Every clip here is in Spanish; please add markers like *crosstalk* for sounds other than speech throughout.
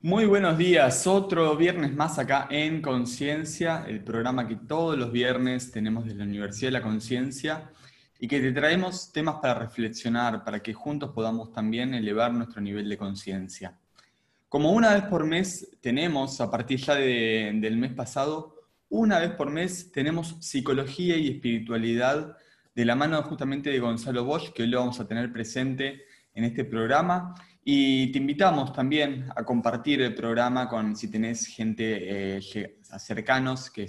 Muy buenos días, otro viernes más acá en Conciencia, el programa que todos los viernes tenemos desde la Universidad de la Conciencia y que te traemos temas para reflexionar, para que juntos podamos también elevar nuestro nivel de conciencia. Como una vez por mes tenemos, a partir ya del mes pasado, una vez por mes tenemos psicología y espiritualidad de la mano justamente de Gonzalo Bosch, que hoy lo vamos a tener presente en este programa. Y te invitamos también a compartir el programa con si tenés gente eh, cercanos que,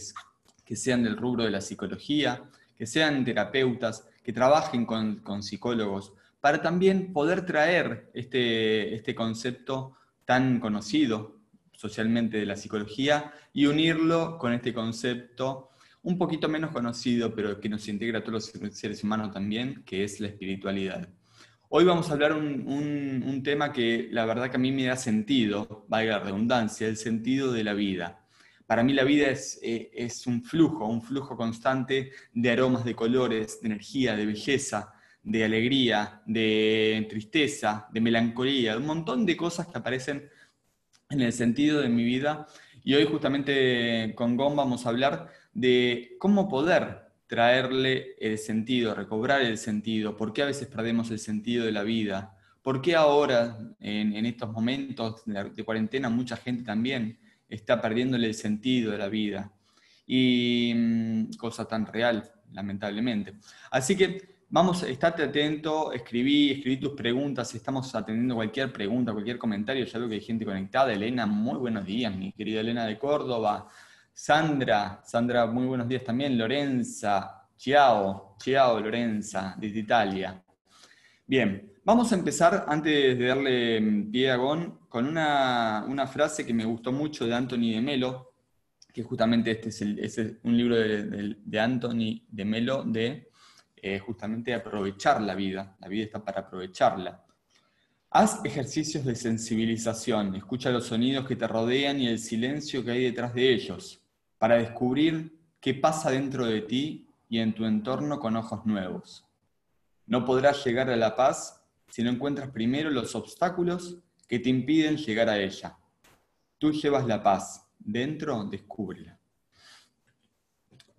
que sean del rubro de la psicología, que sean terapeutas, que trabajen con, psicólogos, para también poder traer este, este concepto tan conocido socialmente de la psicología y unirlo con este concepto un poquito menos conocido, pero que nos integra a todos los seres humanos también, que es la espiritualidad. Hoy vamos a hablar un, un, tema que la verdad que a mí me da sentido, valga la redundancia, el sentido de la vida. Para mí la vida es, eh, es un flujo, un flujo constante de aromas, de colores, de energía, de belleza, de alegría, de tristeza, de melancolía, un montón de cosas que aparecen en el sentido de mi vida. Y hoy justamente con Gon vamos a hablar de cómo poder traerle el sentido, recobrar el sentido, por qué a veces perdemos el sentido de la vida, por qué ahora, en, estos momentos de cuarentena, mucha gente también está perdiéndole el sentido de la vida. Y mm, cosa tan real, lamentablemente. Así que vamos, estate atento, escribí, escribí tus preguntas, estamos atendiendo cualquier pregunta, cualquier comentario, ya veo que hay gente conectada. Elena, muy buenos días, mi querida Elena de Córdoba. Sandra, Sandra, muy buenos días también. Lorenza, Ciao, Ciao Lorenza, desde Italia. Bien, vamos a empezar, antes de darle mm, pie a Gon, con una, frase que me gustó mucho de Anthony de Melo, que justamente este es, un libro de, Anthony de Melo de eh, justamente aprovechar la vida. La vida está para aprovecharla. Haz ejercicios de sensibilización, escucha los sonidos que te rodean y el silencio que hay detrás de ellos para descubrir qué pasa dentro de ti y en tu entorno con ojos nuevos. No podrás llegar a la paz si no encuentras primero los obstáculos que te impiden llegar a ella. Tú llevas la paz, dentro descúbrela.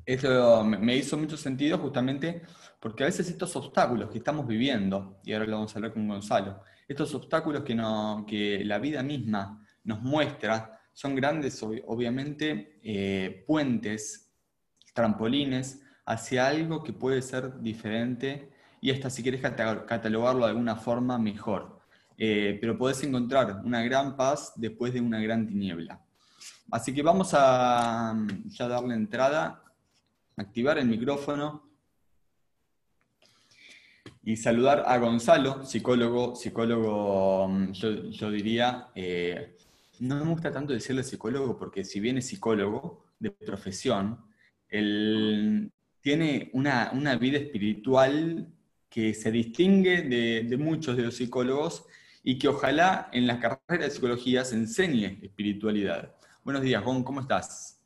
Esto me hizo mucho sentido justamente porque a veces estos obstáculos que estamos viviendo, y ahora lo vamos a hablar con Gonzalo, estos obstáculos que, la vida misma nos muestra, son grandes, obviamente, eh, puentes, trampolines hacia algo que puede ser diferente y hasta si quieres catalogarlo de alguna forma mejor. Eh, pero podés encontrar una gran paz después de una gran tiniebla. Así que vamos a mm, ya darle entrada, activar el micrófono y saludar a Gonzalo, psicólogo, psicólogo, mm, yo, diría, eh, no me gusta tanto decirle psicólogo porque si bien es psicólogo de profesión, él tiene una, vida espiritual que se distingue de, muchos de los psicólogos y que ojalá en la carrera de psicología se enseñe espiritualidad. Buenos días, Juan, ¿cómo estás?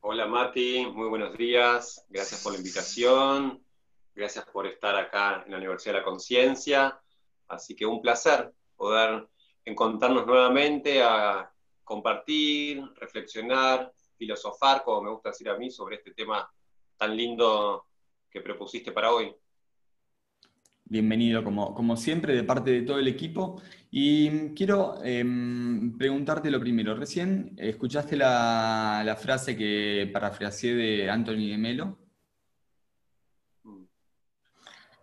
Hola Mati, muy buenos días, gracias por la invitación, gracias por estar acá en la Universidad de la Conciencia, así que un placer poder encontrarnos nuevamente a compartir, reflexionar, filosofar, como me gusta decir a mí, sobre este tema tan lindo que propusiste para hoy. Bienvenido, como, como siempre, de parte de todo el equipo. Y quiero em, preguntarte lo primero. Recién escuchaste la, frase que parafraseé de Anthony de Melo.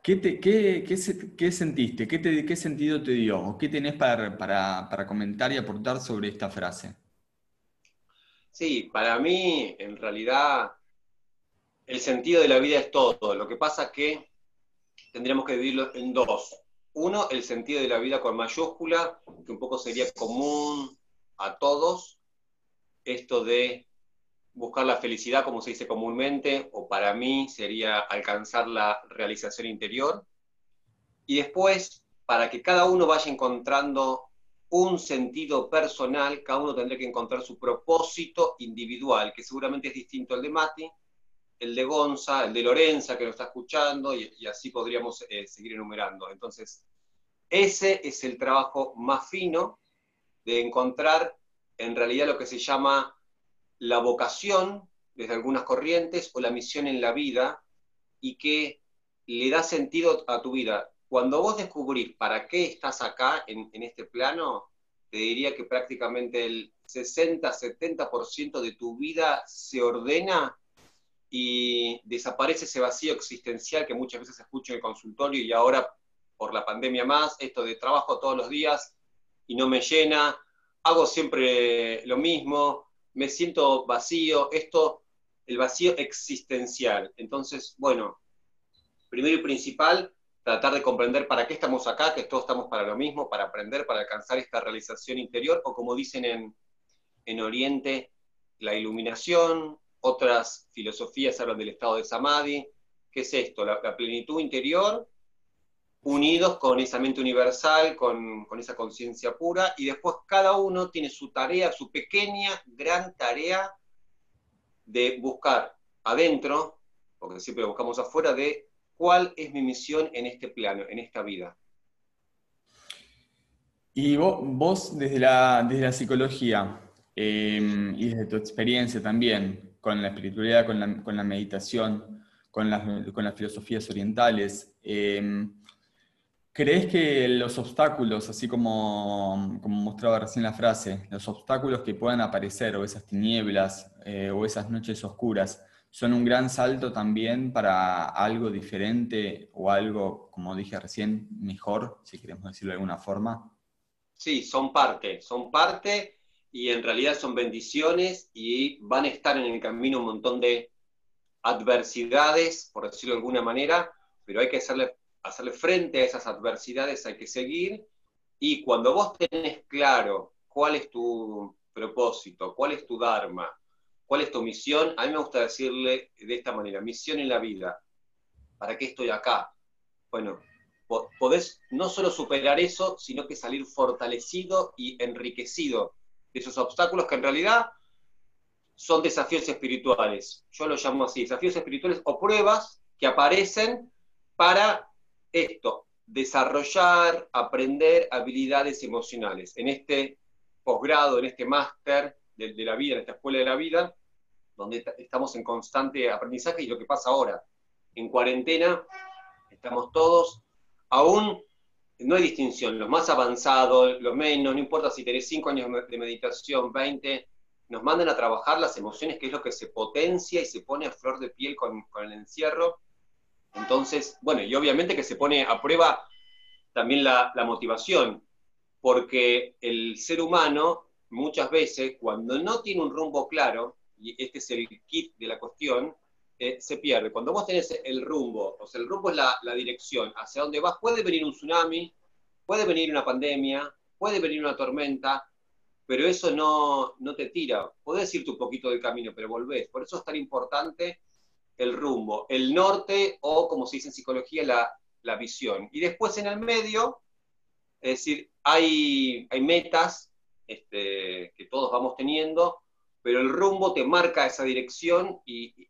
¿Qué, sentiste? ¿Qué, sentido te dio? ¿Qué tenés para, comentar y aportar sobre esta frase? Sí, para mí, en realidad, el sentido de la vida es todo. Lo que pasa es que tendríamos que dividirlo en dos. Uno, el sentido de la vida con mayúscula, que un poco sería común a todos. Esto de buscar la felicidad, como se dice comúnmente, o para mí sería alcanzar la realización interior. Y después, para que cada uno vaya encontrando un sentido personal, cada uno tendrá que encontrar su propósito individual, que seguramente es distinto al de Mati, el de Gonza, el de Lorenza, que lo está escuchando, y, así podríamos eh, seguir enumerando. Entonces, ese es el trabajo más fino de encontrar en realidad lo que se llama la vocación desde algunas corrientes o la misión en la vida y que le da sentido a tu vida. Cuando vos descubrís para qué estás acá en, este plano, te diría que prácticamente el 60-70% de tu vida se ordena y desaparece ese vacío existencial que muchas veces escucho en el consultorio y ahora por la pandemia más, esto de trabajo todos los días y no me llena, hago siempre lo mismo, me siento vacío, esto, el vacío existencial. Entonces, bueno, primero y principal, tratar de comprender para qué estamos acá, que todos estamos para lo mismo, para aprender, para alcanzar esta realización interior, o como dicen en, Oriente, la iluminación, otras filosofías hablan del estado de samadhi. ¿Qué es esto? La, plenitud interior, unidos con esa mente universal, con, con esa conciencia pura, y después cada uno tiene su tarea, su pequeña, gran tarea de buscar adentro, porque siempre lo buscamos afuera, de cuál es mi misión en este plano, en esta vida. Y vos, desde, la, desde la psicología em, y desde tu experiencia también con la espiritualidad, con la, meditación, con, las filosofías orientales, em, ¿crees que los obstáculos, así como, como mostraba recién la frase, los obstáculos que puedan aparecer o esas tinieblas eh, o esas noches oscuras, son un gran salto también para algo diferente o algo, como dije recién, mejor, si queremos decirlo de alguna forma? Sí, son parte, son parte y en realidad son bendiciones y van a estar en el camino un montón de adversidades, por decirlo de alguna manera, pero hay que hacerle, hacerle frente a esas adversidades, hay que seguir y cuando vos tenés claro cuál es tu propósito, cuál es tu Dharma, ¿Cuál es tu misión? A mí me gusta decirle de esta manera, misión en la vida. ¿Para qué estoy acá? Bueno, podés no solo superar eso, sino que salir fortalecido y enriquecido de esos obstáculos que en realidad son desafíos espirituales. Yo lo llamo así, desafíos espirituales o pruebas que aparecen para esto, desarrollar, aprender habilidades emocionales. En este posgrado, en este máster de, la vida, en esta escuela de la vida, donde estamos en constante aprendizaje y lo que pasa ahora. En cuarentena estamos todos, aún no hay distinción, los más avanzados, los menos, no importa si tenés 5 años de meditación, 20, nos mandan a trabajar las emociones, que es lo que se potencia y se pone a flor de piel con, el encierro. Entonces, bueno, y obviamente que se pone a prueba también la, motivación, porque el ser humano muchas veces, cuando no tiene un rumbo claro, y este es el kit de la cuestión, eh, se pierde. Cuando vos tenés el rumbo, o sea, el rumbo es la, dirección, hacia dónde vas, puede venir un tsunami, puede venir una pandemia, puede venir una tormenta, pero eso no, no te tira. Podés irte un poquito del camino, pero volvés. Por eso es tan importante el rumbo, el norte o, como se dice en psicología, la, la visión. Y después en el medio, es decir, hay, hay metas este, que todos vamos teniendo, pero el rumbo te marca esa dirección y,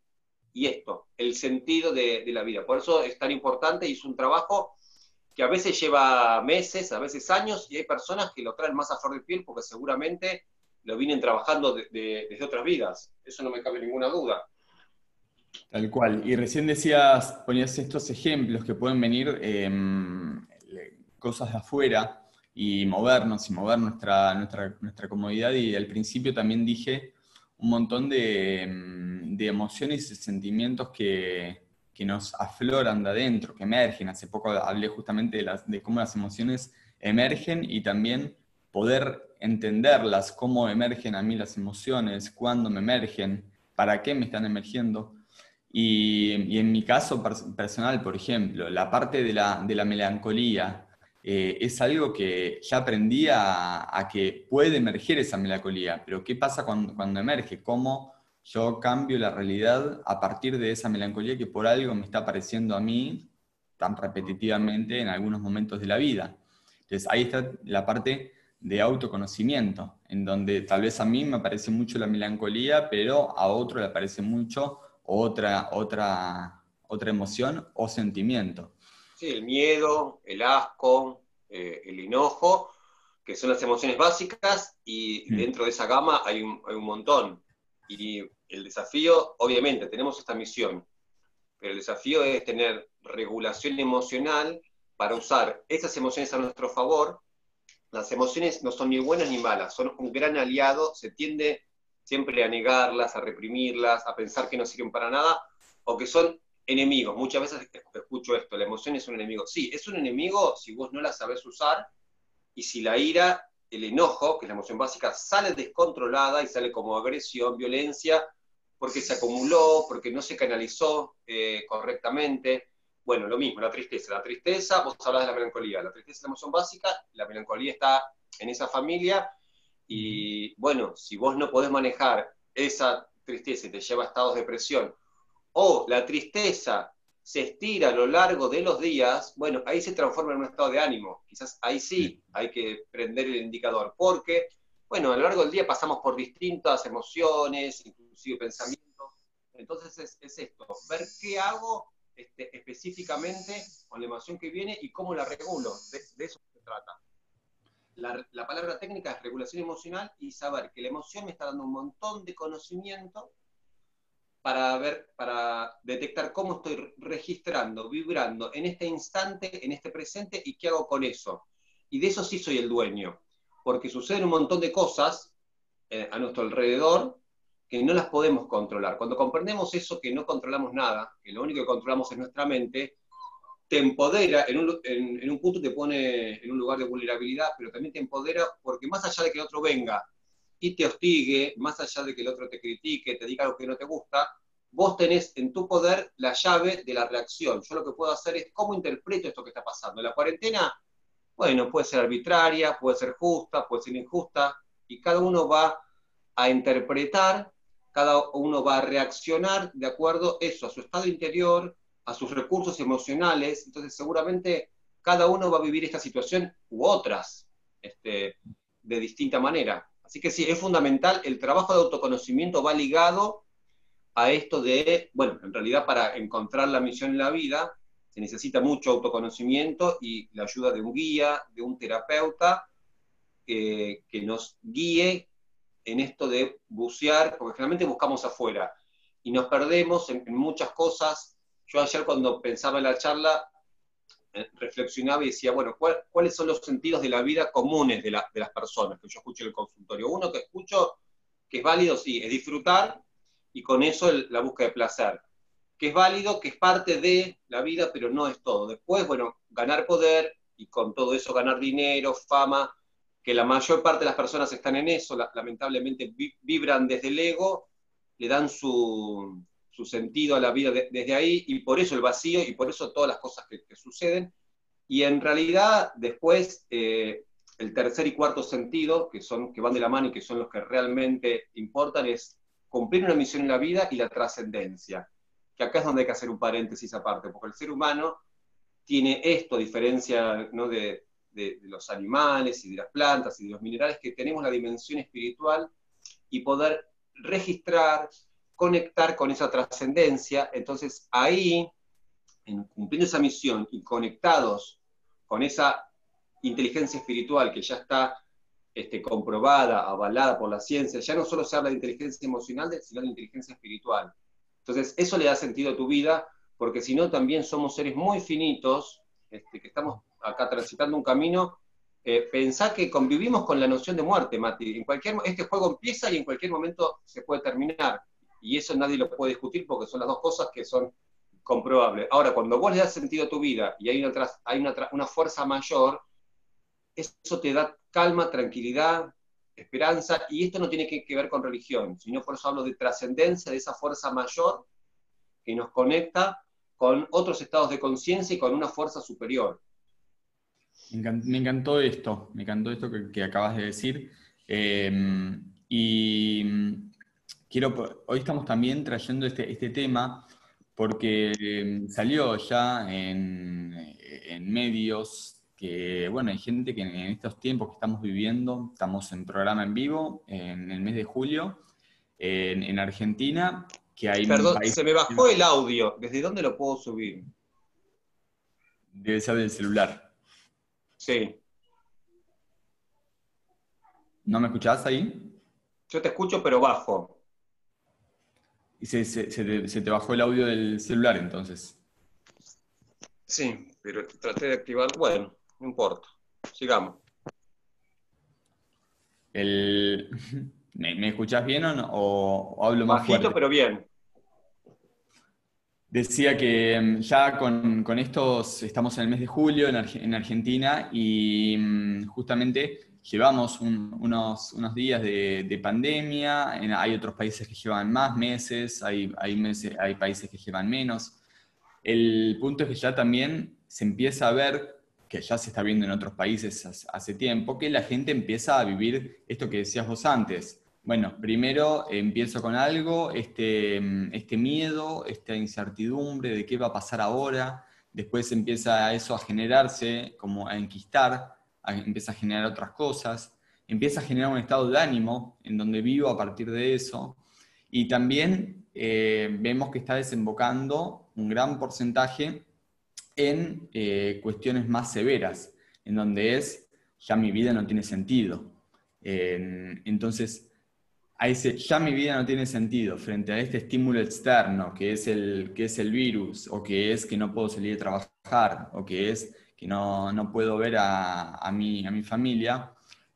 esto, el sentido de, la vida. Por eso es tan importante y es un trabajo que a veces lleva meses, a veces años, y hay personas que lo traen más a flor de piel porque seguramente lo vienen trabajando desde otras vidas. Eso no me cabe ninguna duda. Tal cual. Y recién decías, ponías estos ejemplos que pueden venir em, cosas de afuera y movernos y mover nuestra, nuestra, nuestra comodidad. Y al principio también dije un montón mm, de, emociones y sentimientos que, nos afloran de adentro, que emergen. Hace poco hablé justamente de, las, de cómo las emociones emergen y también poder entenderlas, cómo emergen a mí las emociones, cuándo me emergen, para qué me están emergiendo. Y, en mi caso personal, por ejemplo, la parte de la, de la melancolía, eh, es algo que ya aprendí a, que puede emerger esa melancolía, pero ¿qué pasa cuando, cuando, emerge? ¿Cómo yo cambio la realidad a partir de esa melancolía que por algo me está apareciendo a mí tan repetitivamente en algunos momentos de la vida? Entonces ahí está la parte de autoconocimiento, en donde tal vez a mí me parece mucho la melancolía, pero a otro le parece mucho otra, otra, otra emoción o sentimiento. Sí, el miedo, el asco, eh, el enojo, que son las emociones básicas, y mm. dentro de esa gama hay un, hay un montón. Y el desafío, obviamente, tenemos esta misión, pero el desafío es tener regulación emocional para usar esas emociones a nuestro favor. Las emociones no son ni buenas ni malas, son un gran aliado, se tiende siempre a negarlas, a reprimirlas, a pensar que no sirven para nada, o que son enemigos. Muchas veces escucho esto, la emoción es un enemigo. Sí, es un enemigo si vos no la sabes usar, y si la ira, el enojo, que es la emoción básica, sale descontrolada y sale como agresión, violencia, porque se acumuló, porque no se canalizó eh, correctamente. Bueno, lo mismo, la tristeza. La tristeza, vos hablas de la melancolía. La tristeza es la emoción básica, la melancolía está en esa familia. Y bueno, si vos no podés manejar esa tristeza y te lleva a estados de depresión, o la tristeza se estira a lo largo de los días, bueno, ahí se transforma en un estado de ánimo. Quizás ahí sí hay que prender el indicador, porque, bueno, a lo largo del día pasamos por distintas emociones, pensamiento. Entonces es, esto, ver qué hago este, específicamente con la emoción que viene y cómo la regulo. De, eso se trata. La, la, palabra técnica es regulación emocional y saber que la emoción me está dando un montón de conocimiento para ver, para detectar cómo estoy registrando, vibrando en este instante, en este presente y qué hago con eso. Y de eso sí soy el dueño, porque suceden un montón de cosas eh, a nuestro alrededor que no las podemos controlar. Cuando comprendemos eso, que no controlamos nada, que lo único que controlamos es nuestra mente, te empodera, en un, en, un punto te pone en un lugar de vulnerabilidad, pero también te empodera porque más allá de que el otro venga y te hostigue, más allá de que el otro te critique, te diga algo que no te gusta, vos tenés en tu poder la llave de la reacción. Yo lo que puedo hacer es cómo interpreto esto que está pasando. La cuarentena, bueno, puede ser arbitraria, puede ser justa, puede ser injusta, y cada uno va a interpretar cada uno va a reaccionar de acuerdo a eso, a su estado interior, a sus recursos emocionales, entonces seguramente cada uno va a vivir esta situación u otras este, de distinta manera. Así que sí, es fundamental, el trabajo de autoconocimiento va ligado a esto de, bueno, en realidad para encontrar la misión en la vida se necesita mucho autoconocimiento y la ayuda de un guía, de un terapeuta, que nos guíe en esto de bucear, porque generalmente buscamos afuera y nos perdemos en, muchas cosas. Yo ayer cuando pensaba en la charla, eh, reflexionaba y decía, bueno, ¿cuáles son los sentidos de la vida comunes de, las personas que yo escucho en el consultorio? Uno que escucho que es válido, sí, es disfrutar y con eso la búsqueda de placer. Que es válido, que es parte de la vida, pero no es todo. Después, bueno, ganar poder y con todo eso ganar dinero, fama, que la mayor parte de las personas están en eso, lamentablemente vibran desde el ego, le dan su, sentido a la vida desde ahí, y por eso el vacío, y por eso todas las cosas que, suceden. Y en realidad, después, eh, el tercer y cuarto sentido, que, son, que van de la mano y que son los que realmente importan, es cumplir una misión en la vida y la trascendencia. Que acá es donde hay que hacer un paréntesis aparte, porque el ser humano tiene esto, a diferencia ¿no? de, de, los animales y de las plantas y de los minerales, que tenemos la dimensión espiritual y poder registrar, conectar con esa trascendencia. Entonces ahí, en, cumpliendo esa misión y conectados con esa inteligencia espiritual que ya está este, comprobada, avalada por la ciencia, ya no solo se habla de inteligencia emocional, sino de inteligencia espiritual. Entonces, eso le da sentido a tu vida, porque si no, también somos seres muy finitos, este, que estamos acá transitando un camino, eh, pensá que convivimos con la noción de muerte, Mati. En cualquier, este juego empieza y en cualquier momento se puede terminar. Y eso nadie lo puede discutir porque son las dos cosas que son comprobables. Ahora, cuando vos le das sentido a tu vida y hay una, hay una, una fuerza mayor, eso te da calma, tranquilidad, esperanza, y esto no tiene que, ver con religión, sino por eso hablo de trascendencia, de esa fuerza mayor que nos conecta con otros estados de conciencia y con una fuerza superior. Me encantó, esto, me encantó esto que, acabas de decir. Em, y quiero, hoy estamos también trayendo este, este tema porque em, salió ya en, medios que, bueno, hay gente que en estos tiempos que estamos viviendo, estamos en programa en vivo en el mes de julio, en, Argentina, que hay... Perdón, se me bajó el audio. ¿Desde dónde lo puedo subir? Debe ser del celular. Sí. ¿No me escuchás ahí? Yo te escucho, pero bajo. Y se, te, bajó el audio del celular entonces. Sí, pero traté de activar. Bueno, no importa. Sigamos. *laughs* ¿Me, escuchás bien o, no? o, hablo más Bajito, pero bien. Decía que mm, ya con, estos, estamos en el mes de julio en, Argentina y mm, justamente llevamos unos, unos, días de, pandemia, hay otros países que llevan más meses hay, hay, meses, hay países que llevan menos. El punto es que ya también se empieza a ver, que ya se está viendo en otros países hace tiempo, que la gente empieza a vivir esto que decías vos antes. Bueno, primero empiezo con algo, este, este miedo, esta incertidumbre de qué va a pasar ahora, después empieza eso a generarse, como a enquistar, empieza a generar otras cosas, empieza a generar un estado de ánimo en donde vivo a partir de eso, y también eh, vemos que está desembocando un gran porcentaje en eh, cuestiones más severas, en donde es, ya mi vida no tiene sentido. entonces, a ya mi vida no tiene sentido frente a este estímulo externo, que es el, que es el virus, o que es que no puedo salir a trabajar, o que es que no, no puedo ver a, a, mi, a mi familia,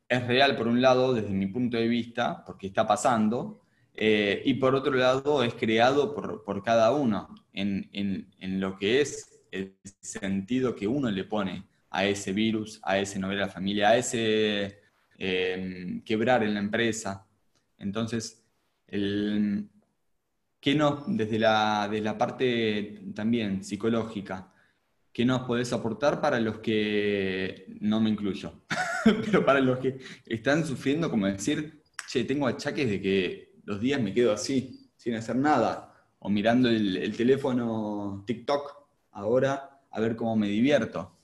es real por un lado desde mi punto de vista, porque está pasando, eh, y por otro lado es creado por, por cada uno en, en, lo que es el sentido que uno le pone a ese virus, a ese no ver a la familia, a ese eh, quebrar en la empresa. Entonces, el, ¿qué no, desde la, desde la parte también psicológica, ¿qué nos podés aportar para los que, no me incluyo, *laughs* pero para los que están sufriendo, como decir, che, tengo achaques de que los días me quedo así, sin hacer nada, o mirando el, teléfono TikTok ahora a ver cómo me divierto?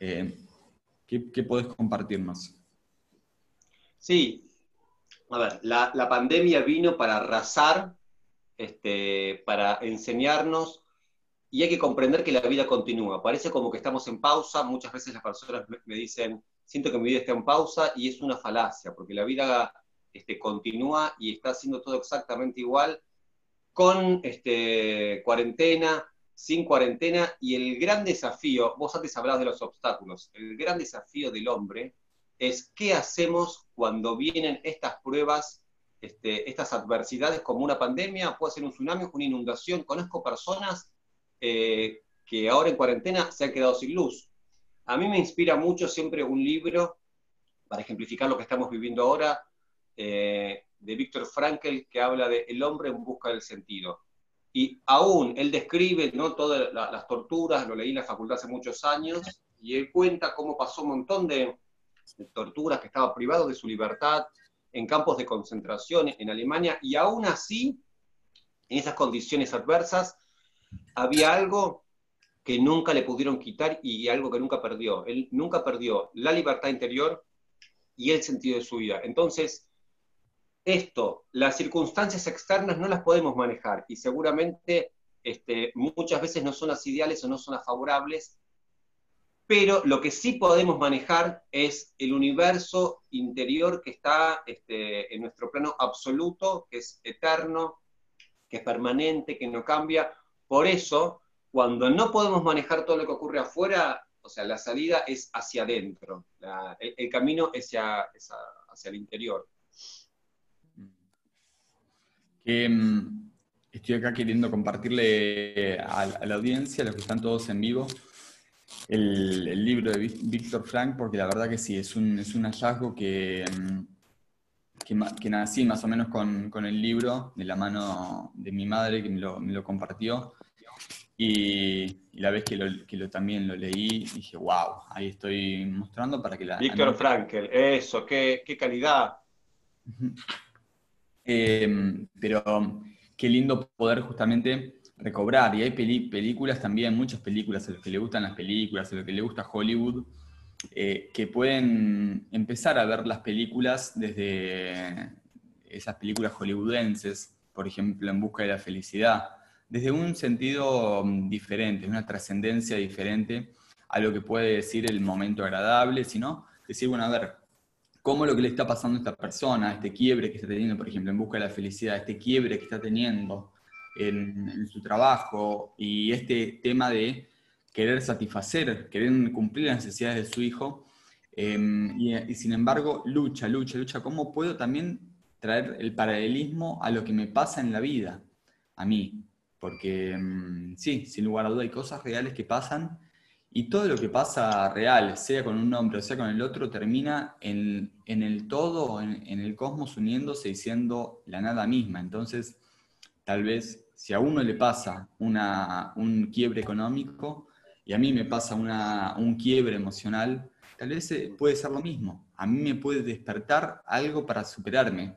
Eh, ¿qué, ¿Qué podés compartirnos? Sí, a ver, la, pandemia vino para arrasar, este, para enseñarnos y hay que comprender que la vida continúa. Parece como que estamos en pausa, muchas veces las personas me, dicen, siento que mi vida está en pausa y es una falacia, porque la vida este, continúa y está haciendo todo exactamente igual, con este, cuarentena, sin cuarentena, y el gran desafío, vos antes hablabas de los obstáculos, el gran desafío del hombre es qué hacemos cuando vienen estas pruebas, este, estas adversidades como una pandemia, puede ser un tsunami, una inundación. Conozco personas eh, que ahora en cuarentena se han quedado sin luz. A mí me inspira mucho siempre un libro, para ejemplificar lo que estamos viviendo ahora, eh, de Víctor Frankl, que habla de El hombre en busca del sentido. Y aún él describe ¿no? todas las torturas, lo leí en la facultad hace muchos años, y él cuenta cómo pasó un montón de, de torturas, que estaba privado de su libertad en campos de concentración en Alemania, y aún así, en esas condiciones adversas, había algo que nunca le pudieron quitar y algo que nunca perdió. Él nunca perdió la libertad interior y el sentido de su vida. Entonces, esto, las circunstancias externas no las podemos manejar y seguramente este, muchas veces no son las ideales o no son las favorables, pero lo que sí podemos manejar es el universo interior que está este, en nuestro plano absoluto, que es eterno, que es permanente, que no cambia. Por eso, cuando no podemos manejar todo lo que ocurre afuera, o sea, la salida es hacia adentro, el, camino es hacia, el interior. Mm, estoy acá queriendo compartirle a, la audiencia, a los que están todos en vivo, el, libro de Víctor Frank, porque la verdad que sí, es un, es un hallazgo que, mm, que, nací más o menos con, con, el libro de la mano de mi madre que me lo, me lo compartió. Y, la vez que, lo, que lo, también lo leí, dije, wow, ahí estoy mostrando para que la... Víctor Frankel, eso, qué, qué calidad. Em, pero qué lindo poder justamente recobrar. Y hay películas también, muchas películas, a los que le gustan las películas, a los que le gusta Hollywood, eh, que pueden empezar a ver las películas desde esas películas hollywoodenses, por ejemplo, En Busca de la Felicidad, desde un sentido mm, diferente, una trascendencia diferente a lo que puede decir el momento agradable, sino decir, bueno, a ver, cómo lo que le está pasando a esta persona, este quiebre que está teniendo, por ejemplo, en busca de la felicidad, este quiebre que está teniendo en, su trabajo y este tema de querer satisfacer, querer cumplir las necesidades de su hijo, em, y, sin embargo lucha, lucha, lucha, ¿cómo puedo también traer el paralelismo a lo que me pasa en la vida, a mí? Porque em, sí, sin lugar a duda hay cosas reales que pasan y todo lo que pasa real, sea con un hombre o sea con el otro, termina en, el todo, en, el cosmos uniéndose y siendo la nada misma. Entonces, tal vez si a uno le pasa una, un quiebre económico y a mí me pasa un quiebre emocional, tal vez eh, puede ser lo mismo. A mí me puede despertar algo para superarme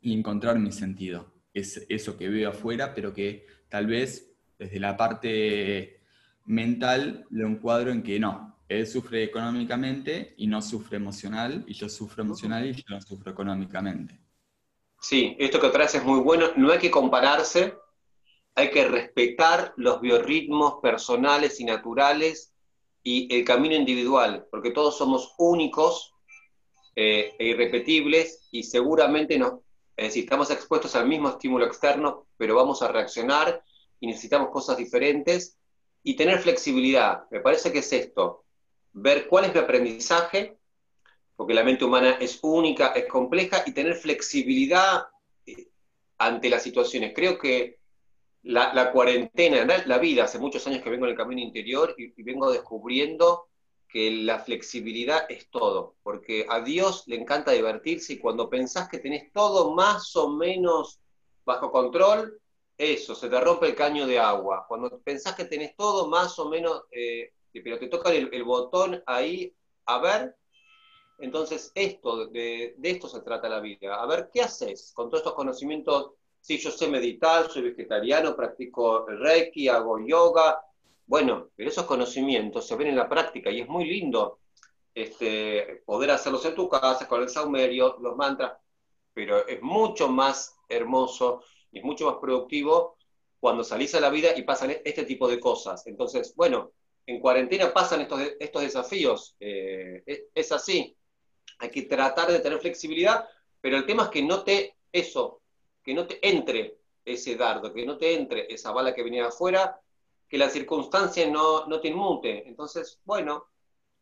y encontrar mi sentido. Es eso que veo afuera, pero que tal vez desde la parte mental lo encuadro en que no, él sufre económicamente y no sufre emocional, y yo sufro emocional y yo no sufro económicamente. Sí, esto que traes es muy bueno. No hay que compararse, hay que respetar los biorritmos personales y naturales y el camino individual, porque todos somos únicos eh, e irrepetibles y seguramente no, es estamos expuestos al mismo estímulo externo, pero vamos a reaccionar y necesitamos cosas diferentes y tener flexibilidad. Me parece que es esto, ver cuál es mi aprendizaje, porque la mente humana es única, es compleja, y tener flexibilidad eh, ante las situaciones. Creo que la, cuarentena, la vida, hace muchos años que vengo en el camino interior y, vengo descubriendo que la flexibilidad es todo, porque a Dios le encanta divertirse y cuando pensás que tenés todo más o menos bajo control, eso, se te rompe el caño de agua. Cuando pensás que tenés todo más o menos, eh, pero te toca el, botón ahí, a ver, entonces esto, de, esto se trata la vida. A ver, ¿qué haces con todos estos conocimientos? Sí, yo sé meditar, soy vegetariano, practico reiki, hago yoga. Bueno, pero esos conocimientos se ven en la práctica y es muy lindo este, poder hacerlos en tu casa con el saumerio, los mantras, pero es mucho más hermoso y es mucho más productivo cuando salís a la vida y pasan este tipo de cosas. Entonces, bueno, en cuarentena pasan estos, estos desafíos, eh, es, así. Hay que tratar de tener flexibilidad, pero el tema es que no te, eso, que no te entre ese dardo, que no te entre esa bala que venía afuera, que la circunstancia no, no te inmute. Entonces, bueno,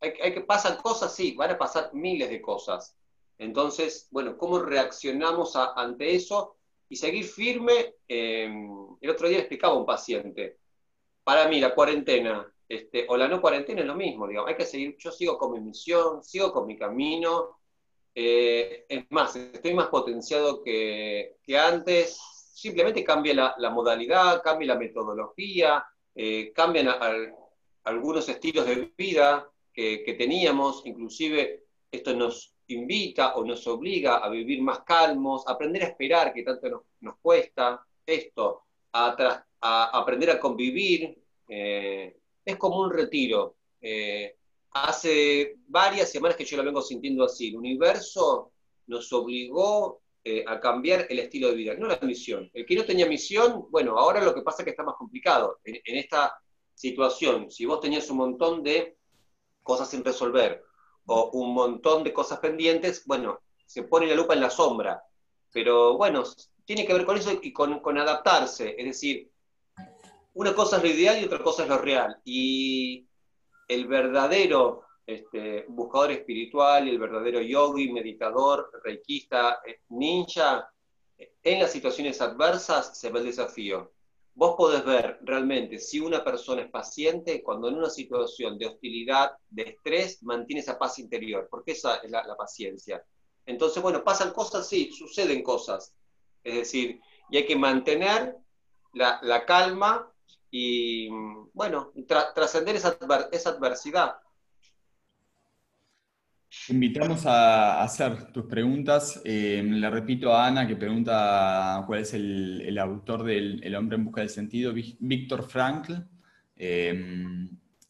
hay, hay que pasar cosas, sí, van a pasar miles de cosas. Entonces, bueno, ¿cómo reaccionamos ante eso? y seguir firme. Em, el otro día explicaba un paciente, para mí la cuarentena este, o la no cuarentena es lo mismo, digamos, hay que seguir, yo sigo con mi misión, sigo con mi camino, eh, es más, estoy más potenciado que, antes, simplemente cambia la, modalidad, cambia la metodología, eh, cambian algunos estilos de vida que, que teníamos, inclusive esto nos, invita o nos obliga a vivir más calmos, a aprender a esperar, que tanto nos, cuesta, esto, a, aprender a convivir, eh, es como un retiro. Hace varias semanas que yo lo vengo sintiendo así, el universo nos obligó eh, a cambiar el estilo de vida, no la misión. El que no tenía misión, bueno, ahora lo que pasa es que está más complicado. en esta situación, si vos tenías un montón de cosas sin resolver, o un montón de cosas pendientes, bueno, se pone la lupa en la sombra. Pero bueno, tiene que ver con eso y con, adaptarse. Es decir, una cosa es lo ideal y otra cosa es lo real. Y el verdadero este, buscador espiritual, el verdadero yogi, meditador, reikista, eh, ninja, en las situaciones adversas se ve el desafío vos podés ver realmente si una persona es paciente cuando en una situación de hostilidad, de estrés, mantiene esa paz interior, porque esa es la, paciencia. Entonces, bueno, pasan cosas, sí, suceden cosas. Es decir, y hay que mantener la, calma y, bueno, trascender esa, adversidad. Invitamos a hacer tus preguntas. Eh, le repito a Ana que pregunta cuál es el, autor del El hombre en busca del sentido, Víctor Frankl. Eh,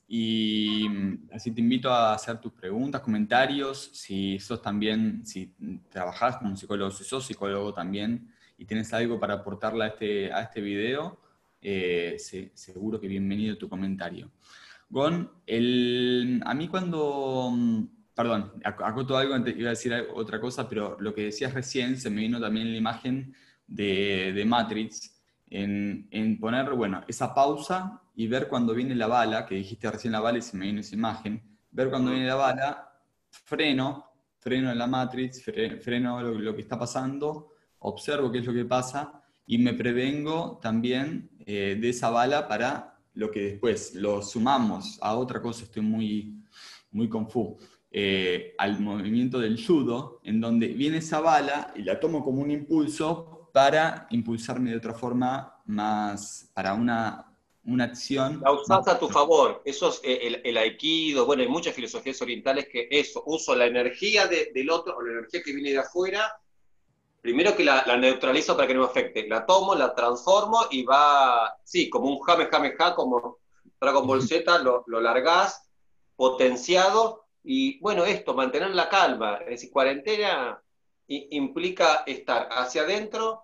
y así te invito a hacer tus preguntas, comentarios, si sos también, si trabajás como psicólogo, si sos psicólogo también y tienes algo para aportarle a este, a este video, eh, seguro que bienvenido tu comentario. Gon, el, a mí cuando, mm, perdón, acoto algo, antes iba a decir otra cosa, pero lo que decías recién se me vino también la imagen de, de Matrix, en, en, poner, bueno, esa pausa y ver cuando viene la bala, que dijiste recién la bala y se me vino esa imagen, ver cuando viene la bala, freno, freno en la Matrix, freno lo, que está pasando, observo qué es lo que pasa y me prevengo también eh, de esa bala para lo que después lo sumamos a otra cosa, estoy muy, muy confuso. Eh, al movimiento del judo, en donde viene esa bala y la tomo como un impulso para impulsarme de otra forma más, para una, una acción. La usás a tu favor, eso es eh, el, el, aikido, bueno, hay muchas filosofías orientales que eso, uso la energía del otro o la energía que viene de afuera, primero que la, neutralizo para que no me afecte, la tomo, la transformo y va, sí, como un jame, jame, ja, como Dragon Ball Z, lo, lo largás, potenciado, y bueno, esto, mantener la calma, es decir, cuarentena implica estar hacia adentro,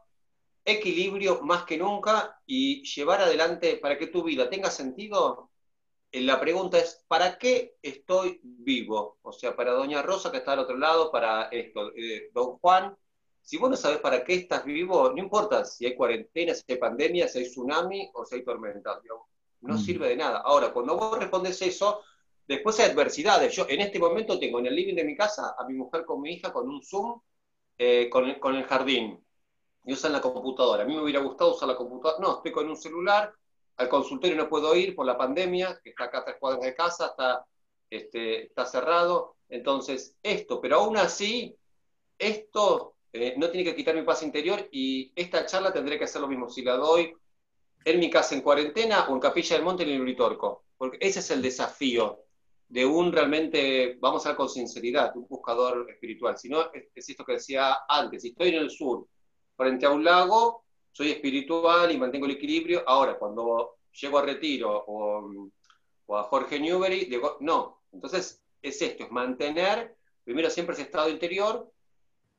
equilibrio más que nunca y llevar adelante para que tu vida tenga sentido. Eh, la pregunta es, ¿para qué estoy vivo? O sea, para Doña Rosa que está al otro lado, para esto, eh, Don Juan, si vos no sabes para qué estás vivo, no importa si hay cuarentena, si hay pandemia, si hay tsunami o si hay tormenta, no mm. sirve de nada. Ahora, cuando vos respondes eso, después hay adversidades. Yo en este momento tengo en el living de mi casa a mi mujer con mi hija con un Zoom eh, con, con el jardín y usan la computadora. A mí me hubiera gustado usar la computadora. No, estoy con un celular, al consultorio no puedo ir por la pandemia, que está acá a tres cuadras de casa, está, este, está cerrado. Entonces, esto, pero aún así, esto eh, no tiene que quitar mi paz interior y esta charla tendré que hacer lo mismo si la doy en mi casa en cuarentena o en Capilla del Monte en el Uritorco, porque ese es el desafío de un realmente, vamos a ver con sinceridad, un buscador espiritual. Si no, es esto que decía antes, si estoy en el sur, frente a un lago, soy espiritual y mantengo el equilibrio. Ahora, cuando llego a Retiro o, a Jorge Newbery, digo, no. Entonces, es esto, es mantener, primero siempre ese estado interior,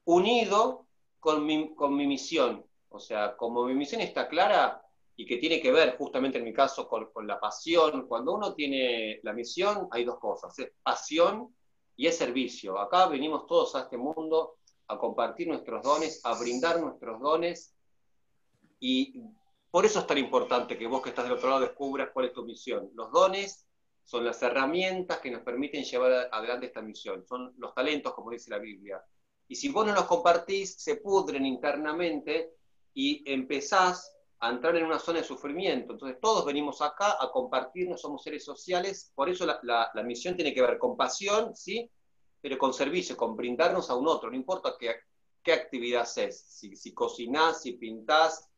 unido con mi, con mi misión. O sea, como mi misión está clara y que tiene que ver justamente en mi caso con, con la pasión, cuando uno tiene la misión hay dos cosas, es pasión y es servicio. Acá venimos todos a este mundo a compartir nuestros dones, a brindar nuestros dones. Y por eso es tan importante que vos que estás del otro lado descubras cuál es tu misión. Los dones son las herramientas que nos permiten llevar adelante esta misión, son los talentos, como dice la Biblia. Y si vos no los compartís, se pudren internamente y empezás a entrar en una zona de sufrimiento. Entonces todos venimos acá a compartirnos, somos seres sociales, por eso la, la misión tiene que ver con pasión, ¿sí? pero con servicio, con brindarnos a un otro, no importa qué, qué actividad haces, si, si cocinás, si pintás,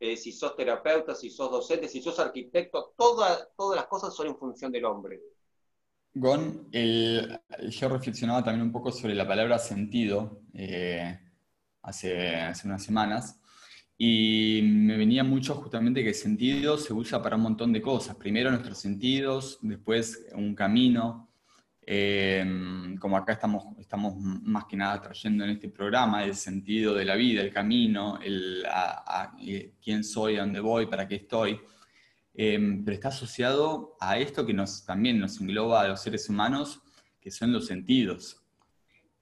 eh, si sos terapeuta, si sos docente, si sos arquitecto, todas las cosas son en función del hombre. Gon, yo reflexionaba también un poco sobre la palabra sentido eh, hace, hace unas semanas y me venía mucho justamente que sentido se usa para un montón de cosas. Primero nuestros sentidos, después un camino, Em, como acá estamos, estamos más que nada trayendo en este programa el sentido de la vida, el camino, el eh, quién soy, a dónde voy, para qué estoy, em, pero está asociado a esto que nos, también nos engloba a los seres humanos, que son los sentidos.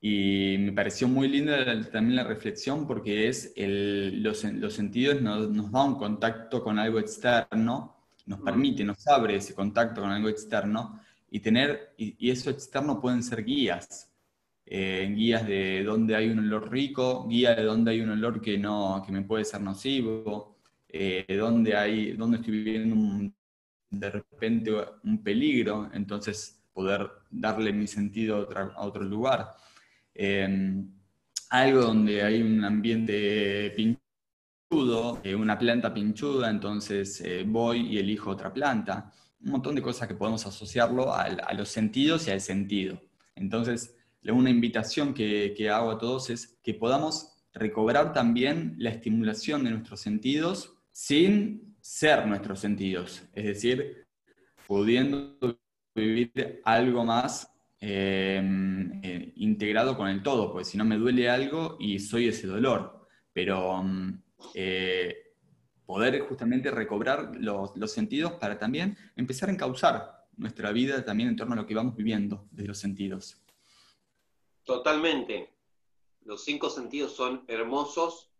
Y me pareció muy linda también la reflexión porque es el, los, los, sentidos nos, nos da un contacto con algo externo, nos permite, nos abre ese contacto con algo externo, y tener, y, eso externo pueden ser guías, eh, guías de dónde hay un olor rico, guía de dónde hay un olor que, no, que me puede ser nocivo, eh, dónde, hay, dónde estoy viviendo de repente un peligro, entonces poder darle mi sentido a, otro lugar. Em, algo donde hay un ambiente pinchudo, eh, una planta pinchuda, entonces eh, voy y elijo otra planta un montón de cosas que podemos asociarlo a, los sentidos y al sentido. Entonces, una invitación que, hago a todos es que podamos recobrar también la estimulación de nuestros sentidos sin ser nuestros sentidos, es decir, pudiendo vivir algo más em, eh, integrado con el todo, porque si no me duele algo y soy ese dolor. Pero mm, eh, poder justamente recobrar los, los, sentidos para también empezar a encauzar nuestra vida también en torno a lo que vamos viviendo desde los sentidos. Totalmente. Los cinco sentidos son hermosos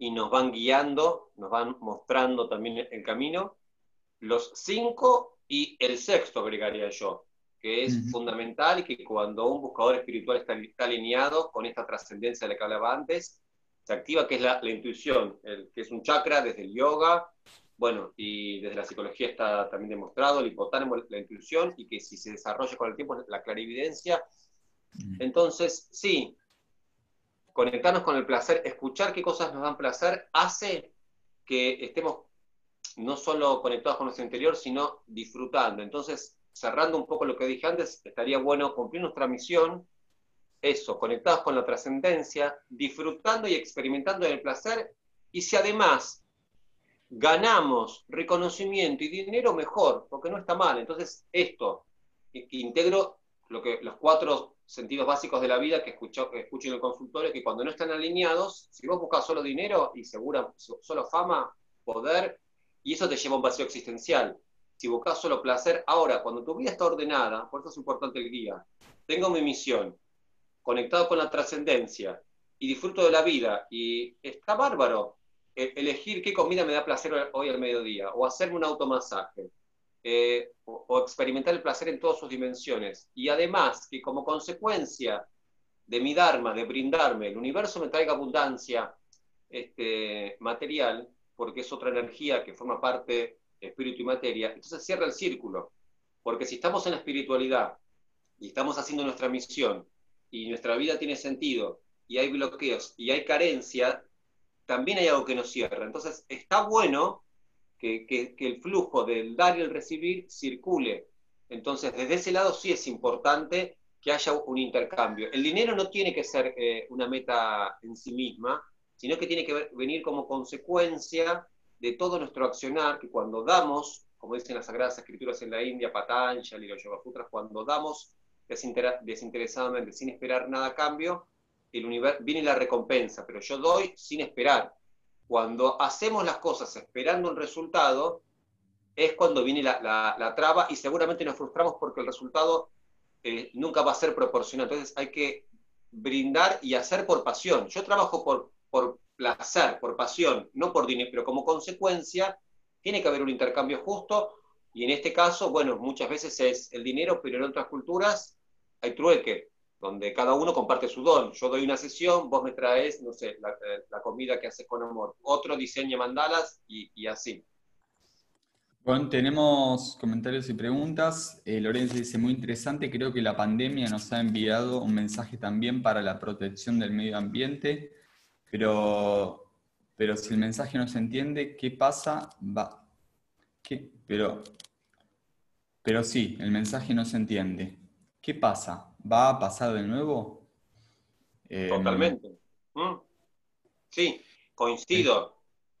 y nos van guiando, nos van mostrando también el camino. Los cinco y el sexto agregaría yo, que es fundamental y que cuando un buscador espiritual está, alineado con esta trascendencia de la que hablaba antes, se activa, que es la, intuición, el, que es un chakra desde el yoga, bueno, y desde la psicología está también demostrado, el hipotálamo, la intuición, y que si se desarrolla con el tiempo, la clarividencia. Entonces, sí, conectarnos con el placer, escuchar qué cosas nos dan placer, hace que estemos no solo conectados con nuestro interior, sino disfrutando. Entonces, cerrando un poco lo que dije antes, estaría bueno cumplir nuestra misión, eso, conectados con la trascendencia, disfrutando y experimentando el placer, y si además ganamos reconocimiento y dinero, mejor, porque no está mal. Entonces, esto, integro lo que, los cuatro sentidos básicos de la vida que escucho, escucho en el consultorio, que cuando no están alineados, si vos buscas solo dinero y segura, solo fama, poder, y eso te lleva a un vacío existencial. Si buscas solo placer, ahora, cuando tu vida está ordenada, por eso es importante el guía, tengo mi misión, conectado con la trascendencia, y disfruto de la vida, y está bárbaro e-, elegir qué comida me da placer hoy al mediodía, o hacerme un automasaje, eh, o, experimentar el placer en todas sus dimensiones. Y además, que como consecuencia de mi Dharma, de brindarme, el universo me traiga abundancia este, material, porque es otra energía que forma parte espíritu y materia, entonces cierra el círculo. Porque si estamos en la espiritualidad y estamos haciendo nuestra misión y nuestra vida tiene sentido y hay bloqueos y hay carencia, también hay algo que nos cierra. Entonces está bueno que, el flujo del dar y el recibir circule. Entonces, desde ese lado sí es importante que haya un intercambio. El dinero no tiene que ser eh, una meta en sí misma, sino que tiene que venir como consecuencia de todo nuestro accionar, que cuando damos, como dicen las Sagradas Escrituras en la India, Patanjali, los Yoga cuando damos desinteresadamente, sin esperar nada a cambio, el universo, viene la recompensa, pero yo doy sin esperar. Cuando hacemos las cosas esperando un resultado, es cuando viene la, traba y seguramente nos frustramos porque el resultado eh, nunca va a ser proporcional. Entonces hay que brindar y hacer por pasión. Yo trabajo por, por placer, por pasión, no por dinero, pero como consecuencia tiene que haber un intercambio justo y en este caso, bueno, muchas veces es el dinero, pero en otras culturas hay trueque donde cada uno comparte su don. Yo doy una sesión, vos me traes, no sé, la, eh, comida que haces con amor. Otro diseña mandalas y, así. Bueno, tenemos comentarios y preguntas. Eh, Lorenzo dice, muy interesante, creo que la pandemia nos ha enviado un mensaje también para la protección del medio ambiente, pero, pero si el mensaje no se entiende, ¿qué pasa? Va. ¿Qué? Pero, pero sí, el mensaje no se entiende. ¿Qué pasa? ¿Va a pasar de nuevo? Eh, Totalmente. Mm. Sí, coincido.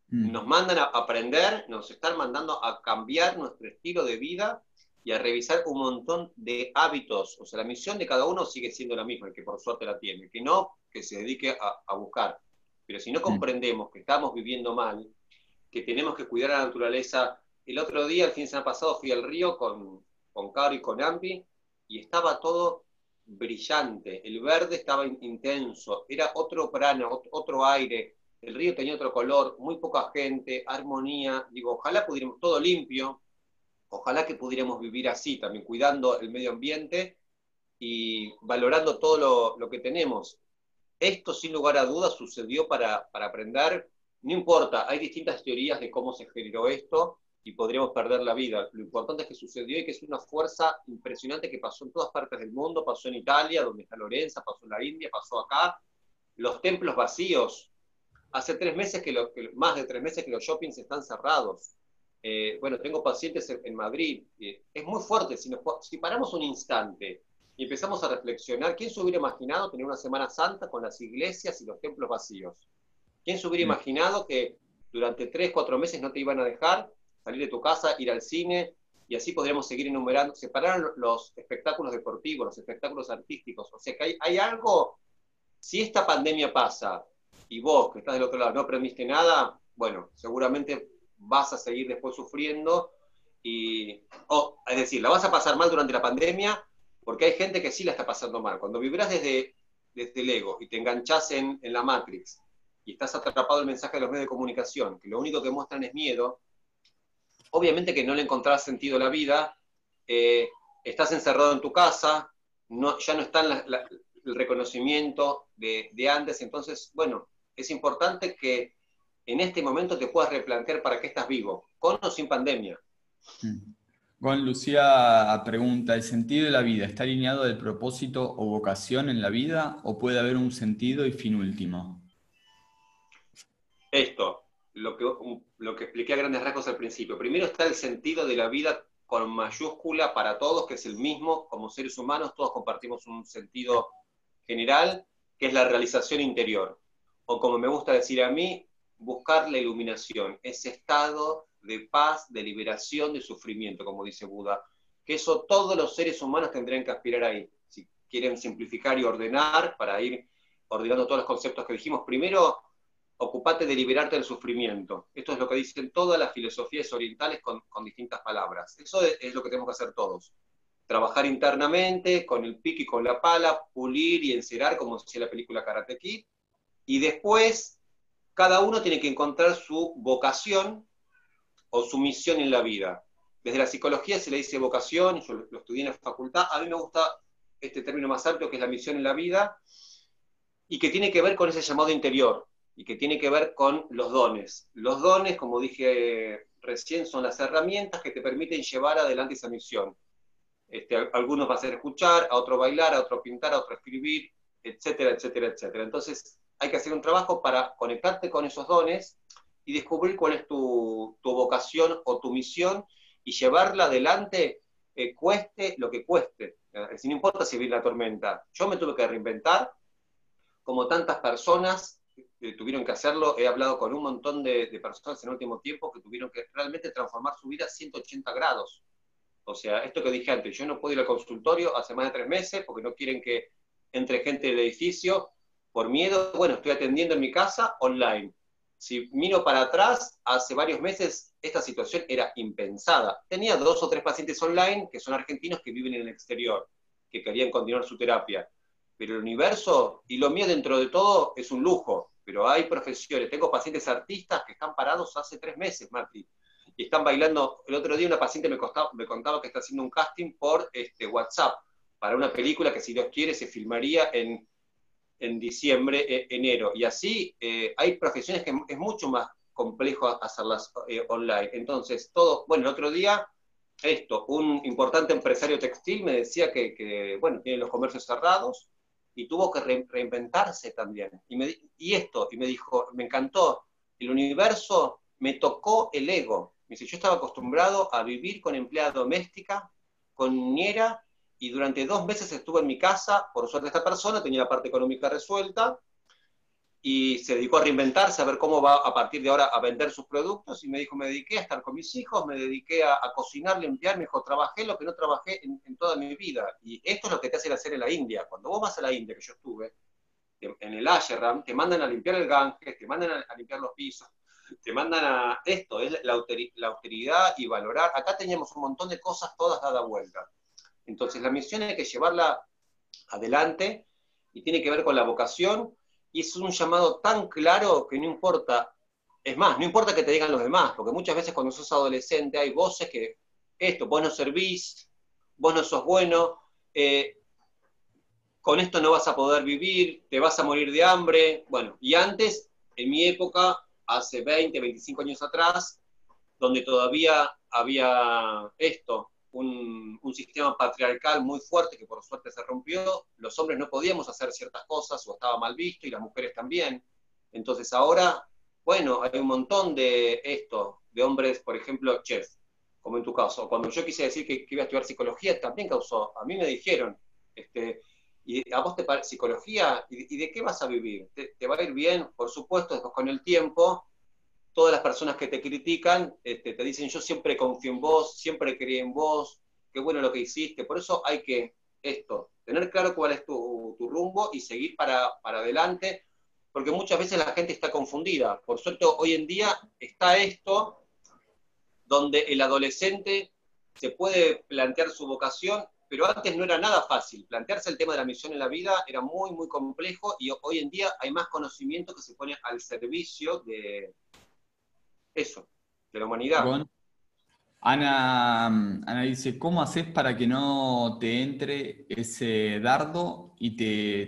Mm. Nos mandan a aprender, nos están mandando a cambiar nuestro estilo de vida y a revisar un montón de hábitos. O sea, la misión de cada uno sigue siendo la misma, el que por suerte la tiene, que no que se dedique a, buscar. Pero si no mm. comprendemos que estamos viviendo mal, que tenemos que cuidar a la naturaleza. El otro día, el fin de semana pasado, fui al río con, con Caro y con Ampi y estaba todo brillante, el verde estaba intenso, era otro prano, otro aire, el río tenía otro color, muy poca gente, armonía, digo, ojalá pudiéramos, todo limpio, ojalá que pudiéramos vivir así, también cuidando el medio ambiente y valorando todo lo, que tenemos. Esto sin lugar a dudas sucedió para, para aprender, no importa, hay distintas teorías de cómo se generó esto, y podríamos perder la vida. Lo importante es que sucedió y que es una fuerza impresionante que pasó en todas partes del mundo, pasó en Italia, donde está Lorenza, pasó en la India, pasó acá. Los templos vacíos. Hace tres meses que, más de tres meses que los shoppings están cerrados. Eh, bueno, tengo pacientes en, Madrid. Eh, es muy fuerte. Si, si paramos un instante y empezamos a reflexionar, ¿quién se hubiera imaginado tener una Semana Santa con las iglesias y los templos vacíos? ¿Quién se hubiera imaginado que durante tres, cuatro meses no te iban a dejar salir de tu casa, ir al cine, y así podríamos seguir enumerando, separar los espectáculos deportivos, los espectáculos artísticos. O sea que hay, algo, si esta pandemia pasa y vos que estás del otro lado no aprendiste nada, bueno, seguramente vas a seguir después sufriendo y, es decir, la vas a pasar mal durante la pandemia porque hay gente que sí la está pasando mal. Cuando vibras desde, desde el ego y te enganchas en, la Matrix y estás atrapado el mensaje de los medios de comunicación, que lo único que muestran es miedo, obviamente que no le encontrás sentido a la vida, eh, estás encerrado en tu casa, no, ya no está el reconocimiento de, antes, entonces, bueno, es importante que en este momento te puedas replantear para qué estás vivo, con o sin pandemia. Juan mm. Lucía pregunta, ¿el sentido de la vida está alineado del propósito o vocación en la vida o puede haber un sentido y fin último? Esto, lo que, lo que expliqué a grandes rasgos al principio. Primero está el sentido de la vida con mayúscula para todos, que es el mismo, como seres humanos todos compartimos un sentido general, que es la realización interior. O como me gusta decir a mí, buscar la iluminación, ese estado de paz, de liberación, de sufrimiento, como dice Buda. Que eso todos los seres humanos tendrían que aspirar ahí. Si quieren simplificar y ordenar, para ir ordenando todos los conceptos que dijimos, primero ocupate de liberarte del sufrimiento. Esto es lo que dicen todas las filosofías orientales con, distintas palabras. Eso es, lo que tenemos que hacer todos. Trabajar internamente, con el pico y con la pala, pulir y encerar, como decía la película Karate Kid, y después cada uno tiene que encontrar su vocación o su misión en la vida. Desde la psicología se le dice vocación, yo lo estudié en la facultad, a mí me gusta este término más amplio que es la misión en la vida, y que tiene que ver con ese llamado interior, y que tiene que ver con los dones. Los dones, como dije recién, son las herramientas que te permiten llevar adelante esa misión. Este, algunos va a ser escuchar, a otro bailar, a otro pintar, a otro escribir, etcétera, etcétera, etcétera. Entonces hay que hacer un trabajo para conectarte con esos dones y descubrir cuál es tu, vocación o tu misión y llevarla adelante, eh, cueste lo que cueste. Es no importa si viene la tormenta. Yo me tuve que reinventar, como tantas personas, tuvieron que hacerlo. He hablado con un montón de, personas en el último tiempo que tuvieron que realmente transformar su vida a 180 grados. O sea, esto que dije antes, yo no puedo ir al consultorio hace más de tres meses porque no quieren que entre gente del edificio por miedo. Bueno, estoy atendiendo en mi casa online. Si miro para atrás, hace varios meses esta situación era impensada. Tenía dos o tres pacientes online que son argentinos que viven en el exterior, que querían continuar su terapia. Pero el universo, y lo mío dentro de todo, es un lujo pero hay profesiones, tengo pacientes artistas que están parados hace tres meses, Marti, y están bailando. El otro día una paciente me, me contaba que está haciendo un casting por este, WhatsApp para una película que si Dios quiere se filmaría en, en diciembre, e, enero. Y así eh, hay profesiones que es mucho más complejo hacerlas eh, online. Entonces, todo, bueno, el otro día, esto, un importante empresario textil me decía que, que bueno, tiene los comercios cerrados, y tuvo que reinventarse también. Y, me, y esto, y me dijo, me encantó, el universo me tocó el ego. Me dice, yo estaba acostumbrado a vivir con empleada doméstica, con niñera, y durante dos meses estuve en mi casa, por suerte esta persona tenía la parte económica resuelta, y se dedicó a reinventarse, a ver cómo va a partir de ahora a vender sus productos, y me dijo, me dediqué a estar con mis hijos, me dediqué a, cocinar, limpiar, me dijo, trabajé lo que no trabajé en, toda mi vida, y esto es lo que te hacen hacer en la India. Cuando vos vas a la India, que yo estuve, en el Asheram, te mandan a limpiar el Ganges, te mandan a, limpiar los pisos, te mandan a esto, es la, la austeridad y valorar. Acá teníamos un montón de cosas todas dadas vuelta. Entonces la misión hay que llevarla adelante y tiene que ver con la vocación y es un llamado tan claro que no importa, es más, no importa que te digan los demás, porque muchas veces cuando sos adolescente hay voces que, esto, vos no servís, vos no sos bueno, eh, con esto no vas a poder vivir, te vas a morir de hambre, bueno, y antes, en mi época, hace 20, 25 años atrás, donde todavía había esto, un, sistema patriarcal muy fuerte que por suerte se rompió, los hombres no podíamos hacer ciertas cosas o estaba mal visto y las mujeres también. Entonces ahora, bueno, hay un montón de esto, de hombres, por ejemplo, chef, como en tu caso. Cuando yo quise decir que, iba a estudiar psicología, también causó, a mí me dijeron, este, ¿y a vos te parece psicología? ¿Y, de qué vas a vivir? ¿Te, va a ir bien? Por supuesto, con el tiempo todas las personas que te critican este, te dicen yo siempre confío en vos, siempre creí en vos, qué bueno lo que hiciste. Por eso hay que, esto, tener claro cuál es tu, rumbo y seguir para, adelante, porque muchas veces la gente está confundida. Por suerte, hoy en día está esto donde el adolescente se puede plantear su vocación, pero antes no era nada fácil. Plantearse el tema de la misión en la vida era muy, muy complejo y hoy en día hay más conocimiento que se pone al servicio de eso, de la humanidad. Ana, Ana, dice, ¿cómo haces para que no te entre ese dardo y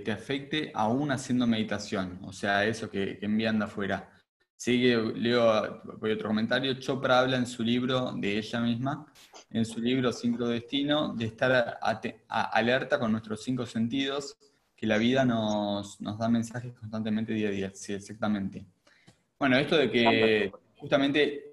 te, afecte aún haciendo meditación? O sea, eso que, que envían de afuera. Sigue, leo voy otro comentario. Chopra habla en su libro de ella misma, en su libro Destino, de estar alerta con nuestros cinco sentidos, que la vida nos, nos da mensajes constantemente día a día. Sí, exactamente. Bueno, esto de que justamente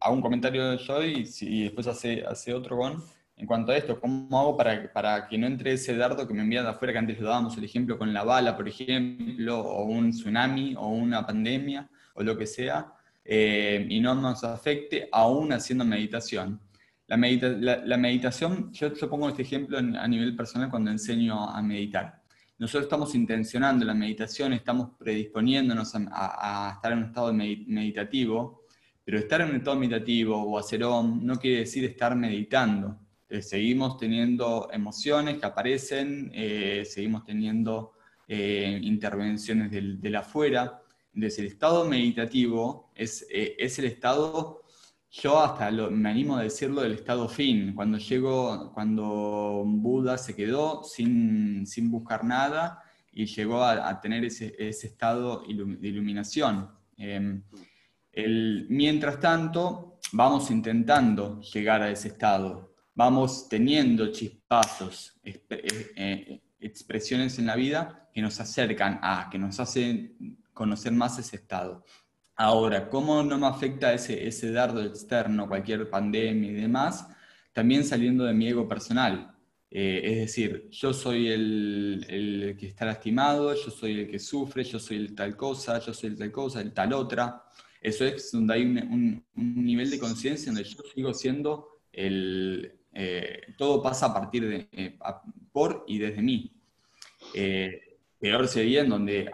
hago un comentario yo y, y después hace, hace otro con en cuanto a esto, ¿cómo hago para, para que no entre ese dardo que me envían de afuera, que antes lo dábamos el ejemplo con la bala, por ejemplo, o un tsunami, o una pandemia, o lo que sea, eh, y no nos afecte aún haciendo meditación? La, la, meditación, yo, yo, pongo este ejemplo a nivel personal cuando enseño a meditar. Nosotros estamos intencionando la meditación, estamos predisponiéndonos a, estar en un estado meditativo, pero estar en un estado meditativo o hacer om no quiere decir estar meditando. Eh, seguimos teniendo emociones que aparecen, eh, seguimos teniendo eh, intervenciones del, del, afuera. Entonces, el estado meditativo es, es el estado, yo hasta me animo a decirlo, del estado fin. Cuando llegó, cuando Buda se quedó sin, sin buscar nada y llegó a, a tener ese, ese, estado de iluminación. Em, mientras tanto, vamos intentando llegar a ese estado, vamos teniendo chispazos, eh, eh, expresiones en la vida que nos acercan a, que nos hacen conocer más ese estado. Ahora, ¿cómo no me afecta ese, ese dardo externo, cualquier pandemia y demás? También saliendo de mi ego personal. Eh, es decir, yo soy el, el, que está lastimado, yo soy el que sufre, yo soy el tal cosa, yo soy el tal cosa, el tal otra. Eso es donde hay un, nivel de conciencia donde yo sigo siendo el... Eh, todo pasa a partir de... Eh, por y desde mí. Peor sería en donde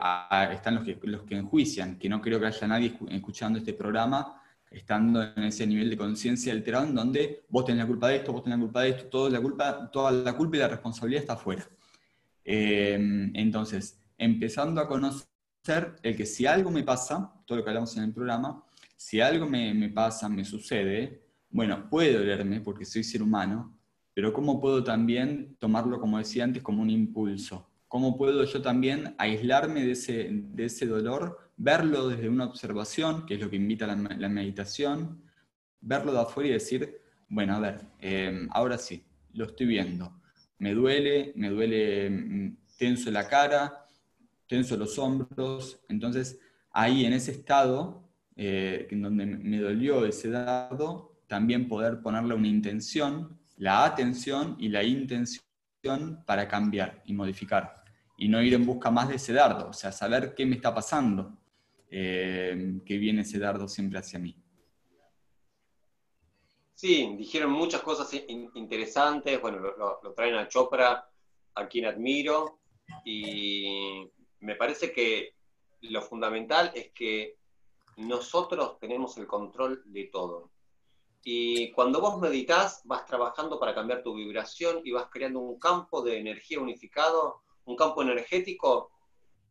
están los que, los que enjuician, que no creo que haya nadie escuchando este programa estando en ese nivel de conciencia alterado en donde vos tenés la culpa de esto, vos tenés la culpa de esto, toda la culpa, toda la culpa y la responsabilidad está afuera. entonces, empezando a conocer el que si algo me pasa, todo lo que hablamos en el programa, si algo me, me pasa, me sucede, bueno, puede dolerme porque soy ser humano, pero ¿cómo puedo también tomarlo, como decía antes, como un impulso? ¿Cómo puedo yo también aislarme de ese, de ese dolor, verlo desde una observación, que es lo que invita la, meditación, verlo de afuera y decir, bueno, a ver, em, ahora sí, lo estoy viendo. Me duele, me duele mm, tenso la cara, tenso los hombros. Entonces, ahí en ese estado, eh, en donde me dolió ese dado, también poder ponerle una intención, la atención y la intención para cambiar y modificar. Y no ir en busca más de ese dardo, o sea, saber qué me está pasando, eh, que viene ese dardo siempre hacia mí. Sí, dijeron muchas cosas interesantes, bueno, lo, lo, traen a Chopra, a quien admiro, y me parece que lo fundamental es que nosotros tenemos el control de todo. Y cuando vos meditas, vas trabajando para cambiar tu vibración y vas creando un campo de energía unificado, un campo energético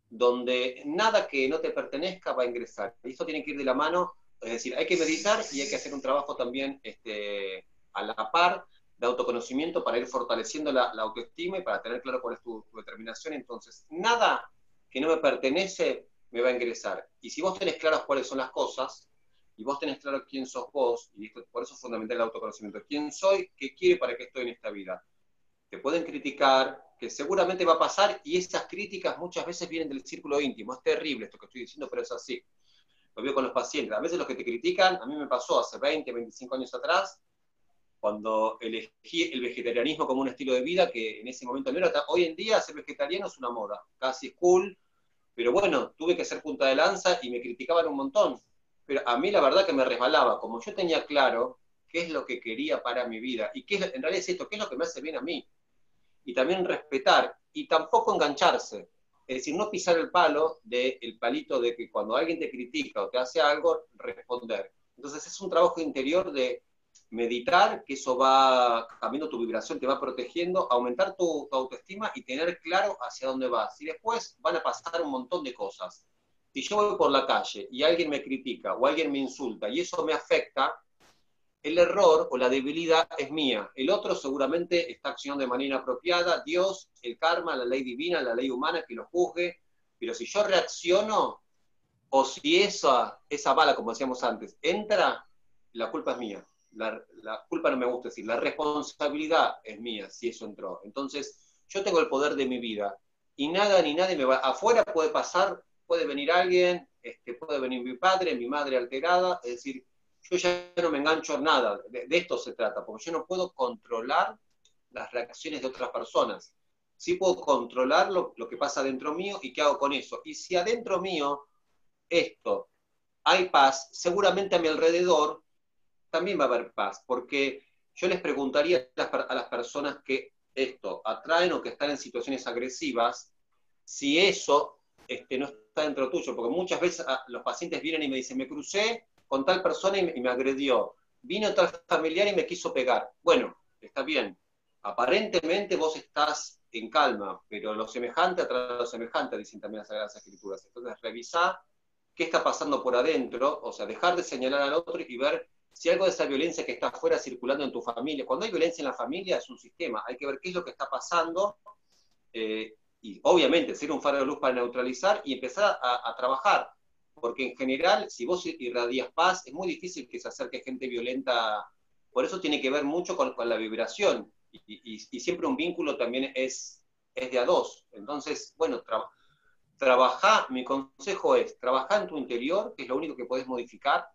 donde nada que no te pertenezca va a ingresar. Y esto tiene que ir de la mano, es decir, hay que meditar y hay que hacer un trabajo también este, a la par de autoconocimiento para ir fortaleciendo la, autoestima y para tener claro cuál es tu determinación. Entonces, nada que no me pertenece me va a ingresar. Y si vos tenés claras cuáles son las cosas, y vos tenés claro quién sos vos, y por eso es fundamental el autoconocimiento, quién soy, qué quiere, para qué estoy en esta vida. Te pueden criticar, que seguramente va a pasar, y esas críticas muchas veces vienen del círculo íntimo. Es terrible esto que estoy diciendo, pero es así. Lo veo con los pacientes. A veces los que te critican, a mí me pasó hace 20, 25 años atrás, cuando elegí el vegetarianismo como un estilo de vida, que en ese momento no era, hoy en día ser vegetariano es una moda, casi cool, pero bueno, tuve que ser punta de lanza y me criticaban un montón. pero a mí la verdad que me resbalaba, como yo tenía claro qué es lo que quería para mi vida y qué es, en realidad es esto, qué es lo que me hace bien a mí. Y también respetar y tampoco engancharse. Es decir, no pisar el palo del palito de que cuando alguien te critica o te hace algo, responder. Entonces es un trabajo interior de meditar, que eso va cambiando tu vibración, te va protegiendo, aumentar tu, autoestima y tener claro hacia dónde vas. Y después van a pasar un montón de cosas. Si yo voy por la calle y alguien me critica o alguien me insulta y eso me afecta, el error o la debilidad es mía. El otro seguramente está accionando de manera inapropiada, Dios, el karma, la ley divina, la ley humana que lo juzgue, pero si yo reacciono o si esa, esa bala, como decíamos antes, entra, la culpa es mía la, culpa no me gusta decir, la responsabilidad es mía si eso entró. Entonces, yo tengo el poder de mi vida y nada ni nadie me va. Afuera puede pasar, puede venir alguien, este, puede venir mi padre, mi madre alterada, es decir, yo ya no me engancho a nada. De, esto se trata, porque yo no puedo controlar las reacciones de otras personas. Sí puedo controlar lo, lo que pasa dentro mío y qué hago con eso. Y si adentro mío esto hay paz, seguramente a mi alrededor también va a haber paz, porque yo les preguntaría a las personas que esto atraen o que están en situaciones agresivas, si eso este, no está dentro tuyo, porque muchas veces ah, los pacientes vienen y me dicen, me crucé con tal persona y me, agredió, vino tal familiar y me quiso pegar. Bueno, está bien, aparentemente vos estás en calma, pero lo semejante atrae lo semejante, dicen también las Sagradas Escrituras. Entonces, revisar qué está pasando por adentro, o sea, dejar de señalar al otro y ver si algo de esa violencia que está afuera circulando en tu familia, cuando hay violencia en la familia es un sistema, hay que ver qué es lo que está pasando eh, y obviamente ser un faro de luz para neutralizar y empezar a, trabajar, porque en general si vos irradias paz es muy difícil que se acerque gente violenta, por eso tiene que ver mucho con, la vibración. Y, siempre un vínculo también es, es de a dos, entonces bueno, trabajar, mi consejo es, trabajar en tu interior, que es lo único que puedes modificar,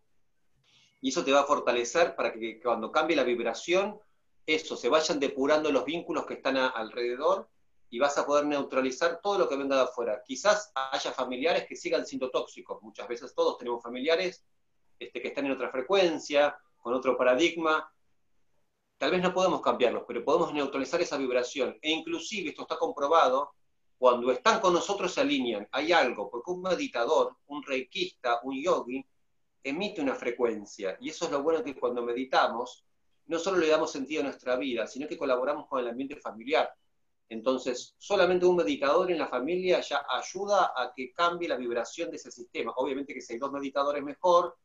y eso te va a fortalecer para que cuando cambie la vibración, eso, se vayan depurando los vínculos que están alrededor y vas a poder neutralizar todo lo que venga de afuera. Quizás haya familiares que sigan siendo tóxicos, muchas veces todos tenemos familiares este, que están en otra frecuencia, con otro paradigma, tal vez no podemos cambiarlos, pero podemos neutralizar esa vibración. E inclusive, esto está comprobado, cuando están con nosotros se alinean, hay algo, porque un meditador, un reikista, un yogi, emite una frecuencia. Y eso es lo bueno que cuando meditamos, no solo le damos sentido a nuestra vida, sino que colaboramos con el ambiente familiar. Entonces, solamente un meditador en la familia ya ayuda a que cambie la vibración de ese sistema. Obviamente que si hay dos meditadores mejor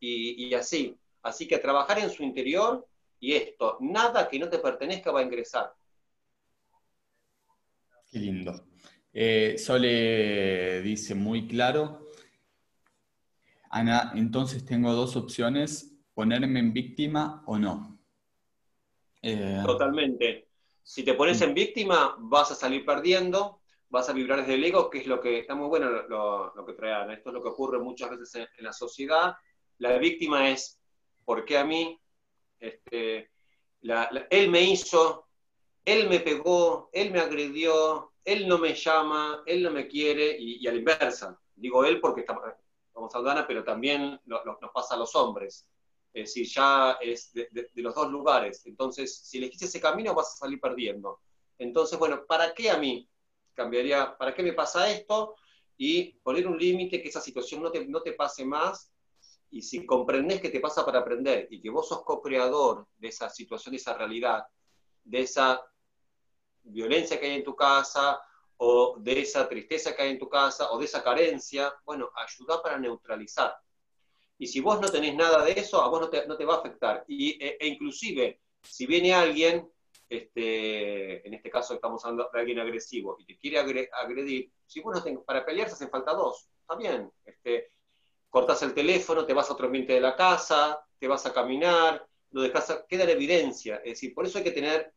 y, así. Así que trabajar en su interior y esto, nada que no te pertenezca va a ingresar. Qué lindo. Eh, Sole dice muy claro, Ana, entonces tengo dos opciones, ponerme en víctima o no. Eh, Totalmente. Si te pones en víctima, vas a salir perdiendo, vas a vibrar desde el ego, que es lo que está muy bueno lo, que trae Ana. Esto es lo que ocurre muchas veces en, la sociedad. La víctima es, ¿por qué a mí? Este, él me hizo, él me pegó, él me agredió, él no me llama, él no me quiere, y, y a la inversa. Digo él porque está, como Saldana, pero también nos pasa a los hombres. Es decir, ya es de, los dos lugares. Entonces, si elegís ese camino, vas a salir perdiendo. Entonces, bueno, ¿para qué a mí cambiaría? ¿Para qué me pasa esto? Y poner un límite que esa situación no te, no te pase más. Y si comprendés que te pasa para aprender y que vos sos co-creador de esa situación, de esa realidad, de esa violencia que hay en tu casa, o de esa tristeza que hay en tu casa, o de esa carencia, bueno, ayuda para neutralizar. Y si vos no tenés nada de eso, a vos no te, no te va a afectar. Y, e, e, inclusive, si viene alguien, este, en este caso estamos hablando de alguien agresivo, y te quiere agredir, si vos no tenés, para pelearse hacen falta dos, está bien. Este, cortas el teléfono, te vas a otro ambiente de la casa, te vas a caminar, lo dejas, queda la evidencia. Es decir, por eso hay que tener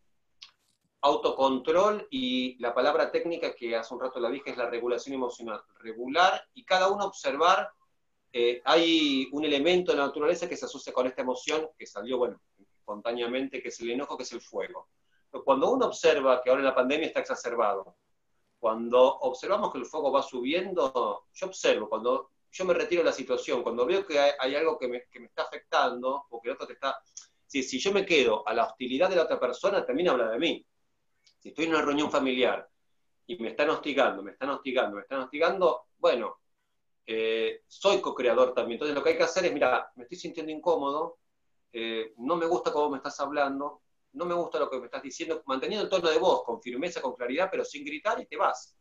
autocontrol y la palabra técnica que hace un rato la dije es la regulación emocional. Regular y cada uno observar, eh, hay un elemento de la naturaleza que se asocia con esta emoción que salió, bueno, espontáneamente, que es el enojo, que es el fuego. Pero cuando uno observa que ahora la pandemia está exacerbado, cuando observamos que el fuego va subiendo, yo observo, cuando yo me retiro de la situación. Cuando veo que hay, algo que me, que me, está afectando, o que el otro te está... Si, si yo me quedo a la hostilidad de la otra persona, también habla de mí. Si estoy en una reunión familiar y me están hostigando, me están hostigando, me están hostigando, bueno, soy co-creador también. Entonces lo que hay que hacer es, mira, me estoy sintiendo incómodo, eh, no me gusta cómo me estás hablando, no me gusta lo que me estás diciendo, manteniendo el tono de voz, con firmeza, con claridad, pero sin gritar y te vas.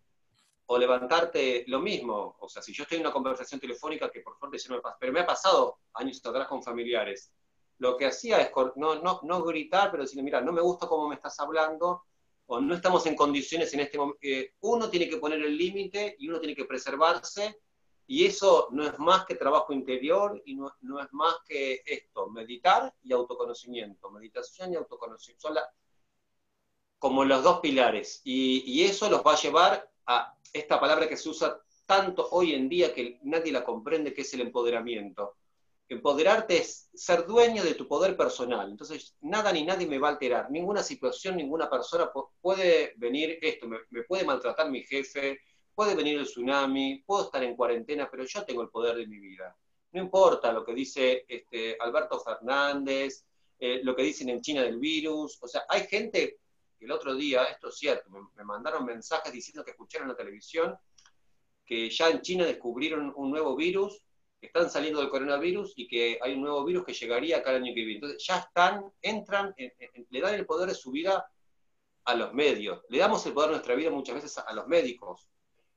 O levantarte lo mismo, o sea, si yo estoy en una conversación telefónica, que por favor no me pasa, pero me ha pasado años atrás con familiares, lo que hacía es no, no, no gritar, pero decir, mira, no me gusta cómo me estás hablando, o no estamos en condiciones en este momento. Eh, uno tiene que poner el límite y uno tiene que preservarse y eso no es más que trabajo interior y no, es más que esto, meditar y autoconocimiento. Meditación y autoconocimiento son como los dos pilares. Y, eso los va a llevar a esta palabra que se usa tanto hoy en día que nadie la comprende, que es el empoderamiento. Empoderarte es ser dueño de tu poder personal. Entonces, nada ni nadie me va a alterar. Ninguna situación, ninguna persona puede venir esto. me puede maltratar mi jefe, puede venir el tsunami, puedo estar en cuarentena, pero yo tengo el poder de mi vida. No importa lo que dice este, Alberto Fernández, eh, lo que dicen en China del virus. O sea, hay gente que el otro día, esto es cierto, me, mandaron mensajes diciendo que escucharon en la televisión que ya en China descubrieron un nuevo virus, que están saliendo del coronavirus y que hay un nuevo virus que llegaría acá año que viene. Entonces ya están, entran, le dan el poder de su vida a los medios. Le damos el poder de nuestra vida muchas veces a los médicos.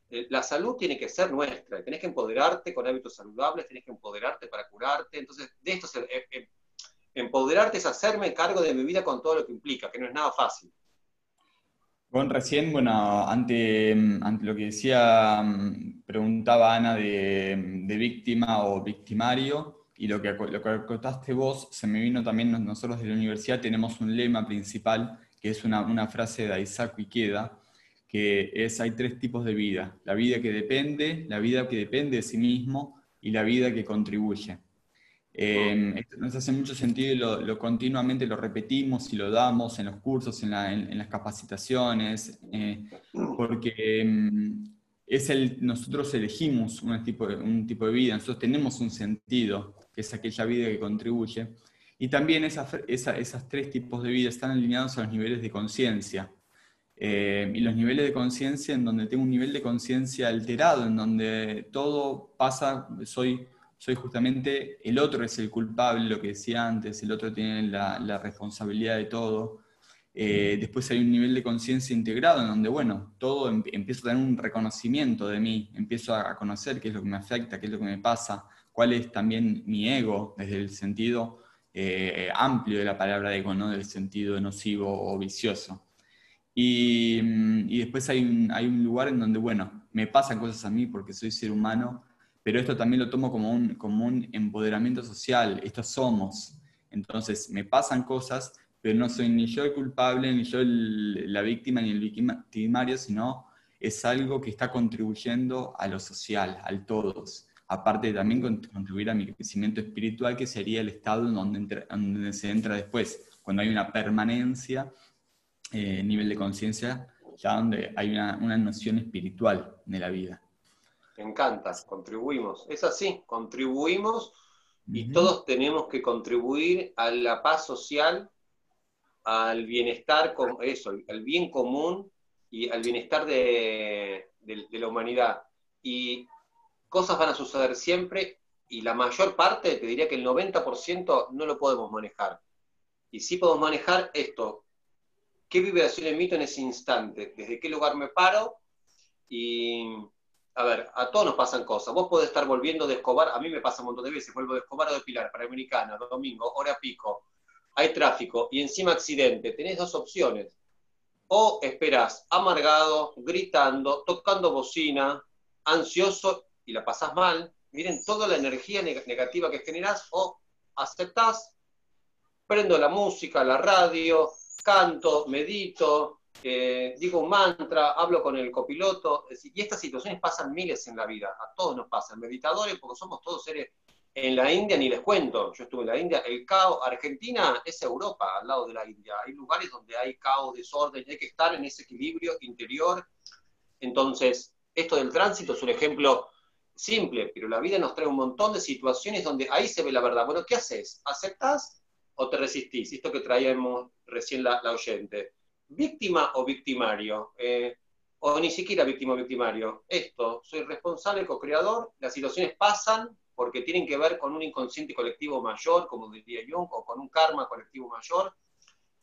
Eh, la salud tiene que ser nuestra, tenés que empoderarte con hábitos saludables, tenés que empoderarte para curarte, entonces de esto eh, eh, empoderarte es hacerme cargo de mi vida con todo lo que implica, que no es nada fácil. Bueno, recién, bueno, ante, lo que decía, preguntaba Ana de, víctima o victimario, y lo que, lo que acotaste vos, se me vino también, nosotros de la universidad tenemos un lema principal, que es una, una frase de Isaac Ikeda, que es, hay tres tipos de vida, la vida que depende, la vida que depende de sí mismo y la vida que contribuye. Eh, esto nos hace mucho sentido y lo, continuamente lo repetimos y lo damos en los cursos, en, las capacitaciones, eh, porque em, es el, nosotros elegimos un tipo, de, un tipo de vida, nosotros tenemos un sentido, que es aquella vida que contribuye, y también esas, esas tres tipos de vida están alineados a los niveles de conciencia. Eh, y los niveles de conciencia en donde tengo un nivel de conciencia alterado, en donde todo pasa, soy, soy justamente, el otro es el culpable, lo que decía antes, el otro tiene la, responsabilidad de todo. Eh, después hay un nivel de conciencia integrado en donde, bueno, todo em, empiezo a tener un reconocimiento de mí, empiezo a, conocer qué es lo que me afecta, qué es lo que me pasa, cuál es también mi ego desde el sentido eh, amplio de la palabra ego, no del sentido nocivo o vicioso. Mm, y, después hay un, hay un, lugar en donde, bueno, me pasan cosas a mí porque soy ser humano, pero esto también lo tomo como un, como un empoderamiento social, esto somos. Entonces, me pasan cosas, pero no soy ni yo el culpable, ni yo la víctima, ni el victimario, sino es algo que está contribuyendo a lo social, al todos. Aparte de también contribuir a mi crecimiento espiritual, que sería el estado en donde, donde se entra después, cuando hay una permanencia eh, nivel de conciencia, ya donde hay una, noción espiritual de la vida. Me encanta, contribuimos. Es así, contribuimos y todos tenemos que contribuir a la paz social, al bienestar, eso, al bien común y al bienestar de, de la humanidad. Y cosas van a suceder siempre y la mayor parte, te diría que el 90% no lo podemos manejar. Y sí podemos manejar esto, qué vibración emito en ese instante, desde qué lugar me paro y, a ver, a todos nos pasan cosas. Vos podés estar volviendo de Escobar, a mí me pasa un montón de veces, vuelvo de Escobar o de Pilar, para Americana, domingo, hora pico, hay tráfico y encima accidente, tenés dos opciones. O esperás amargado, gritando, tocando bocina, ansioso y la pasás mal, miren toda la energía negativa que generás, o aceptás, prendo la música, la radio, canto, medito, eh, digo un mantra, hablo con el copiloto, y estas situaciones pasan miles en la vida, a todos nos pasan, meditadores, porque somos todos seres, en la India ni les cuento, yo estuve en la India, el caos, Argentina es Europa al lado de la India, hay lugares donde hay caos, desorden, hay que estar en ese equilibrio interior, entonces, esto del tránsito es un ejemplo simple, pero la vida nos trae un montón de situaciones donde ahí se ve la verdad. Bueno, ¿qué haces? ¿Aceptás o te resistís? Esto que traíamos recién la, oyente. ¿Víctima o victimario? Eh, o ni siquiera víctima o victimario. Esto, soy responsable, co-creador, las situaciones pasan porque tienen que ver con un inconsciente colectivo mayor, como diría Jung, o con un karma colectivo mayor,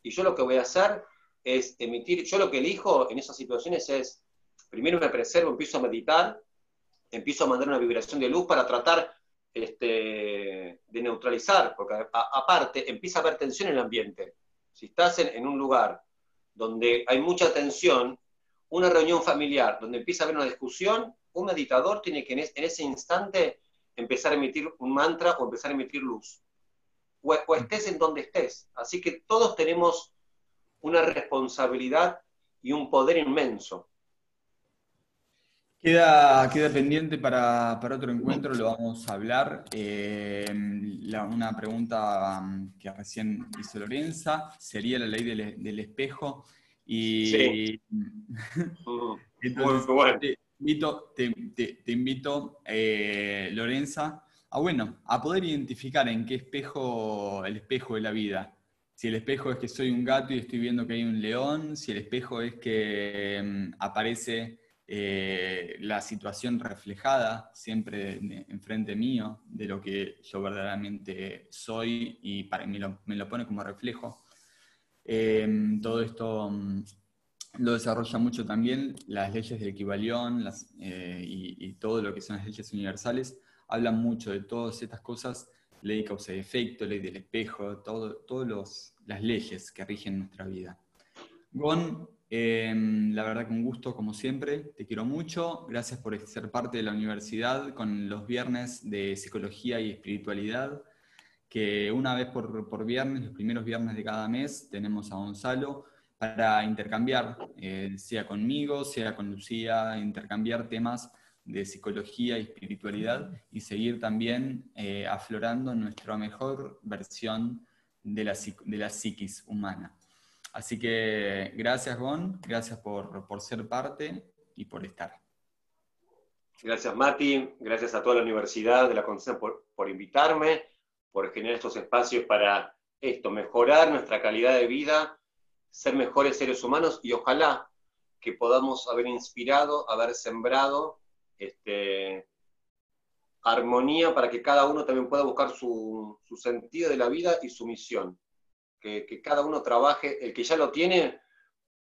y yo lo que voy a hacer es emitir, yo lo que elijo en esas situaciones es, primero me preservo, empiezo a meditar, empiezo a mandar una vibración de luz para tratar este, de neutralizar, porque aparte empieza a haber tensión en el ambiente. Si estás en, un lugar donde hay mucha tensión, una reunión familiar donde empieza a haber una discusión, un meditador tiene que en, ese instante empezar a emitir un mantra o empezar a emitir luz. O, o, estés en donde estés. Así que todos tenemos una responsabilidad y un poder inmenso. Queda, queda pendiente para, otro encuentro, lo vamos a hablar. Eh, una pregunta um, que recién hizo Lorenza sería la ley del, espejo. Y, sí. *laughs* te invito, te, invito eh, Lorenza, a, bueno, a poder identificar en qué espejo, el espejo de la vida. Si el espejo es que soy un gato y estoy viendo que hay un león, si el espejo es que um, aparece eh, la situación reflejada siempre enfrente mío de lo que yo verdaderamente soy y para, me, lo, me lo pone como reflejo. Em, todo esto mm, lo desarrolla mucho también las leyes del equivalión las, eh, y, todo lo que son las leyes universales. Hablan mucho de todas estas cosas, ley causa y efecto, ley del espejo, todas las leyes que rigen nuestra vida. Gon Em, la verdad que un gusto, como siempre, te quiero mucho. Gracias por ser parte de la universidad con los viernes de psicología y espiritualidad, que una vez por, viernes, los primeros viernes de cada mes, tenemos a Gonzalo para intercambiar, eh, sea conmigo, sea con Lucía, intercambiar temas de psicología y espiritualidad y seguir también eh, aflorando nuestra mejor versión de la, de la psiquis humana. Así que gracias, Gon, gracias por, ser parte y por estar. Gracias, Mati, gracias a toda la Universidad de la Concepción por, invitarme, por generar estos espacios para esto, mejorar nuestra calidad de vida, ser mejores seres humanos y ojalá que podamos haber inspirado, haber sembrado este, armonía para que cada uno también pueda buscar su sentido de la vida y su misión que, cada uno trabaje, el que ya lo tiene,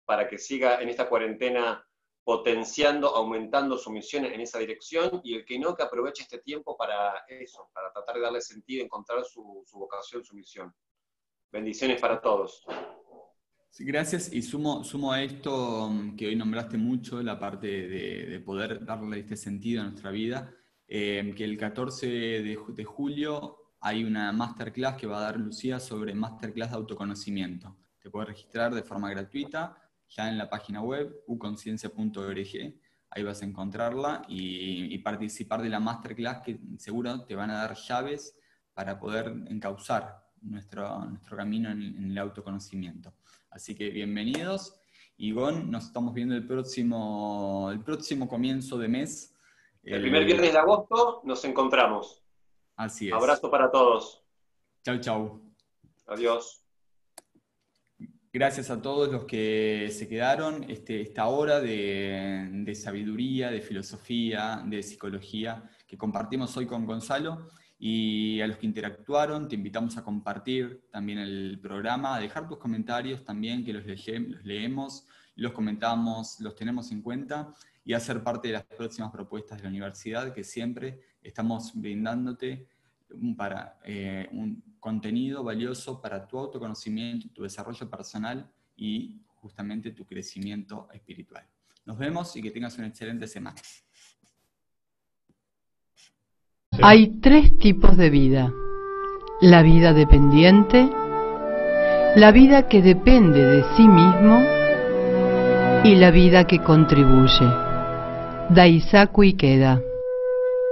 para que siga en esta cuarentena potenciando, aumentando su misión en esa dirección, y el que no, que aproveche este tiempo para eso, para tratar de darle sentido, encontrar su, vocación, su misión. Bendiciones para todos. gracias, y sumo, sumo a esto mm, que hoy nombraste mucho, la parte de, poder darle este sentido a nuestra vida, eh, que el 14 de, de julio hay una masterclass que va a dar Lucía sobre masterclass de autoconocimiento. Te puedes registrar de forma gratuita ya en la página web uconciencia.org. Ahí vas a encontrarla y, participar de la masterclass que seguro te van a dar llaves para poder encauzar nuestro, nuestro camino en, el autoconocimiento. Así que bienvenidos. Y Gon, nos estamos viendo el próximo, el próximo comienzo de mes. El primer viernes de agosto nos encontramos. Así es. Abrazo para todos. Chau, chau. Adiós. Gracias a todos los que se quedaron este, esta hora de, sabiduría, de filosofía, de psicología que compartimos hoy con Gonzalo. Y a los que interactuaron, te invitamos a compartir también el programa, a dejar tus comentarios también, que los, los leemos, los comentamos, los tenemos en cuenta y a ser parte de las próximas propuestas de la universidad que siempre estamos brindándote para, eh, un contenido valioso para tu autoconocimiento, tu desarrollo personal y justamente tu crecimiento espiritual. Nos vemos y que tengas una excelente semana. Hay tres tipos de vida. La vida dependiente, la vida que depende de sí mismo y la vida que contribuye. Daisaku Ikeda